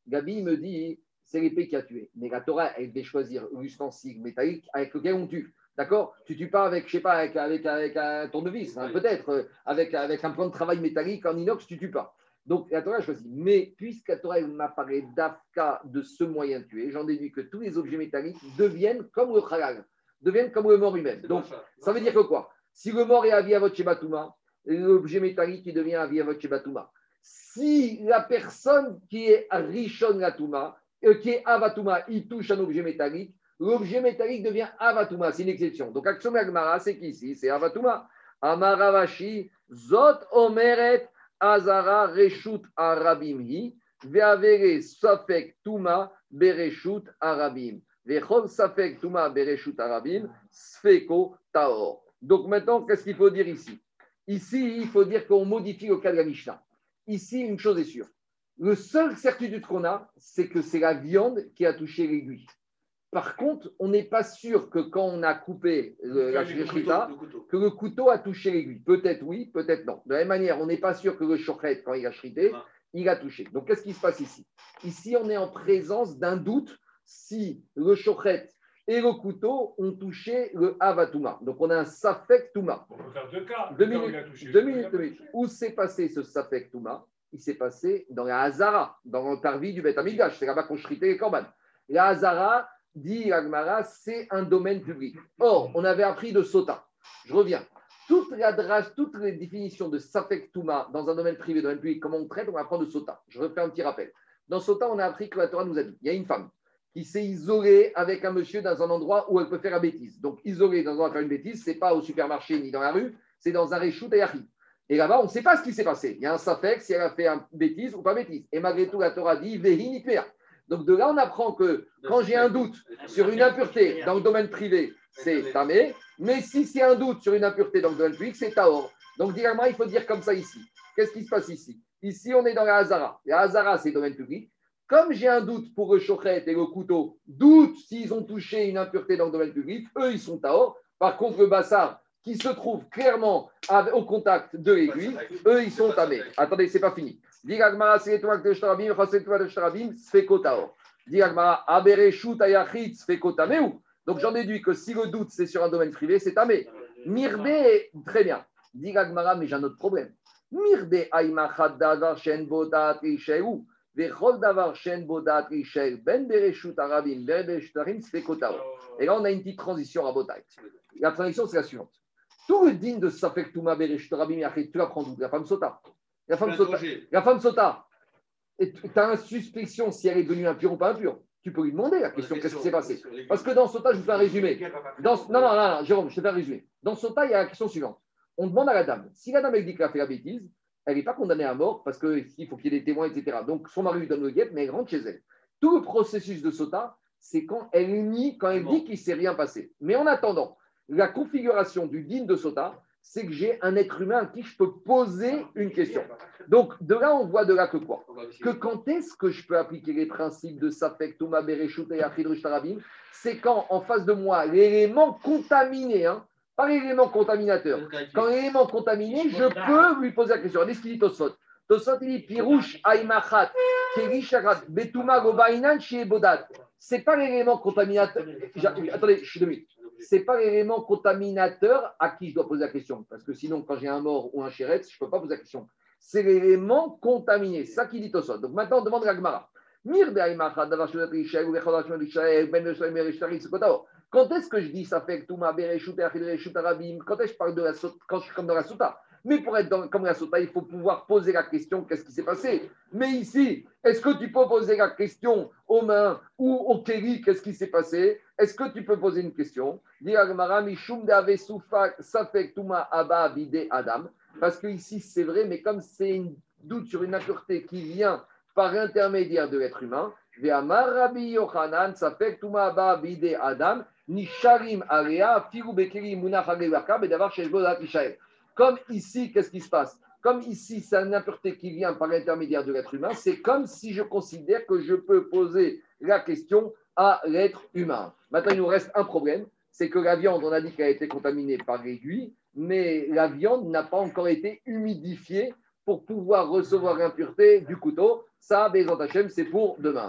Gabi me dit, c'est l'épée qui a tué. Mais la Torah, elle devait choisir l'ustensile métallique avec lequel on tue. D'accord? Tu tues pas avec, je sais pas, avec, avec, avec un tournevis, hein, peut-être. euh, Avec, avec un plan de travail métallique en inox, tu tues pas. Donc la Torah a choisi. Mais puisque la Torah elle m'a parlé d'Afka de ce moyen de tuer, j'en déduis que tous les objets métalliques deviennent comme le halal, deviennent comme le mort lui-même. Donc ça veut dire que quoi? Si le mort est Shebatuma, l'objet métallique il devient Aviavot Shebatuma. Si la personne qui est Rishon Latuma, euh, qui est Avatuma, il touche un objet métallique, l'objet métallique devient Avatuma. C'est une exception. Donc, Action Agmara, c'est qu'ici, c'est Avatuma. Amaravashi, Zot Omeret, Azara, Reshut, Arabimhi, Veavere, Safek, Tuma, Bereshut, Arabim. Vechol Safek, Tuma, Bereshut, Arabim, Sfeko, Taor. Donc, maintenant, qu'est-ce qu'il faut dire ici? Ici, il faut dire qu'on modifie le cas de la Mishnah. Ici, une chose est sûre. Le seul certitude qu'on a, c'est que c'est la viande qui a touché l'aiguille. Par contre, on n'est pas sûr que quand on a coupé le- la shrita, que le couteau a touché l'aiguille. Peut-être oui, peut-être non. De la même manière, on n'est pas sûr que le chochet, quand il a shrité, Non. il a touché. Donc, qu'est-ce qui se passe ici? Ici, on est en présence d'un doute si le chochet et le couteau ont touché le avatuma. Donc, on a un safek touma. On peut faire deux cas. Deux minutes, il a touché, deux minutes, deux. Où s'est passé ce Safek Touma? Il s'est passé dans la Hazara, dans le parvis du Beth Amigash. C'est là-bas qu'on shritait les corbanes. La Hazara, dit Agmara, c'est un domaine public. Or, on avait appris de Sota. Je reviens. Toute la drache, toutes les définitions de Safek Touma dans un domaine privé, domaine public, comment on traite, on apprend de Sota. Je refais un petit rappel. Dans Sota, on a appris que la Torah nous a dit il y a une femme qui s'est isolée avec un monsieur dans un endroit où elle peut faire la bêtise. Donc, isolée dans un endroit où faire une bêtise, c'est pas au supermarché ni dans la rue, c'est dans un réchout et Et là-bas, on ne sait pas ce qui s'est passé. Il y a un safek si elle a fait une bêtise ou pas bêtise. Et malgré tout, la Torah dit Vehi nikmea. Donc de là, on apprend que quand j'ai un doute sur une impureté dans le domaine privé, c'est tamé. Mais si c'est un doute sur une impureté dans le domaine public, c'est taor. Donc directement, il faut dire comme ça ici. Qu'est-ce qui se passe ici? Ici, on est dans la Hazara. La Hazara, c'est domaine public. Comme j'ai un doute pour le chochet et le couteau, doute s'ils ont touché une impureté dans le domaine public, eux, ils sont taor. Par contre, le bassar, qui se trouve clairement au contact de l'aiguille, eux, ils sont tamés. Attendez, c'est pas fini. Dit Agmara, c'est toi que shtarabim, chasset toi de shtarabim, sfekotaor. Dit Agmara, abereshut ayachit, sfekotameu. Donc j'en déduis que si le doute c'est sur un domaine privé, c'est tamé. Mirde, très bien. Dit Agmara, mais j'ai un autre problème. Mirde aimachad davar shen bodat risheu. Ben. Et là, on a une petite transition à Botaï. La transition, c'est la suivante. Tout le digne de Safek Touma Bereshut Rabim Yachid, tu l'apprends d'où? La femme Sota. La femme Sota. La femme. Et tu as une suspicion si elle est devenue impure ou pas impure. Tu peux lui demander la question qu'est-ce qui s'est passé Parce que dans Sota, je vous fais un résumé. Dans, non, non, non, non, Jérôme, je te fais un résumé. Dans Sota, il y a la question suivante. On demande à la dame, si la dame elle dit qu'elle a fait la bêtise, elle n'est pas condamnée à mort parce qu'il faut qu'il y ait des témoins, etc. Donc son mari lui donne le guet, mais elle rentre chez elle. Tout le processus de Sota, c'est quand elle nie, quand elle dit qu'il ne s'est rien passé. Mais en attendant, la configuration du digne de Sota, c'est que j'ai un être humain à qui je peux poser une question. Donc de là, on voit de là que quoi? Que quand est-ce que je peux appliquer les principes de Safek, Touma, Bereshut et Achid Rushtarabim C'est quand, en face de moi, l'élément contaminé, hein, Par l'élément contaminateur. Quand l'élément contaminé, je peux lui poser la question. Regardez ce qu'il dit Tosfot. Tosfot, il dit Pirouche Aimachat, Kerisharat, Betuma Gobainan, Shiebodat. C'est pas l'élément contaminateur. Attendez, je suis deux minutes. C'est pas l'élément contaminateur à qui je dois poser la question. Parce que sinon, quand j'ai un mort ou un chéret, je ne peux pas poser la question. C'est l'élément contaminé. C'est ça qui dit Tosfot. Donc maintenant, on demande à Gmara. Ben Ben Quand est-ce que je dis ça fait que tout ma Bereshut, Achid Arabim Quand est-ce que je parle de la sota? Quand je suis comme dans la sota. Mais pour être dans- comme la sota, il faut pouvoir poser la question qu'est-ce qui s'est passé? Mais ici, est-ce que tu peux poser la question aux mains ou au Kéli qu'est-ce qui s'est passé? Est-ce que tu peux poser une question? Parce que ici, c'est vrai, mais comme c'est un doute sur une impureté qui vient par intermédiaire de l'être humain. Comme ici, qu'est-ce qui se passe? Comme ici, c'est une impureté qui vient par l'intermédiaire de l'être humain, c'est comme si je considère que je peux poser la question à l'être humain. Maintenant, il nous reste un problème, c'est que la viande, on a dit qu'elle a été contaminée par l'aiguille, mais la viande n'a pas encore été humidifiée pour pouvoir recevoir l'impureté du couteau. Ça, Bézant Hachem, c'est pour demain.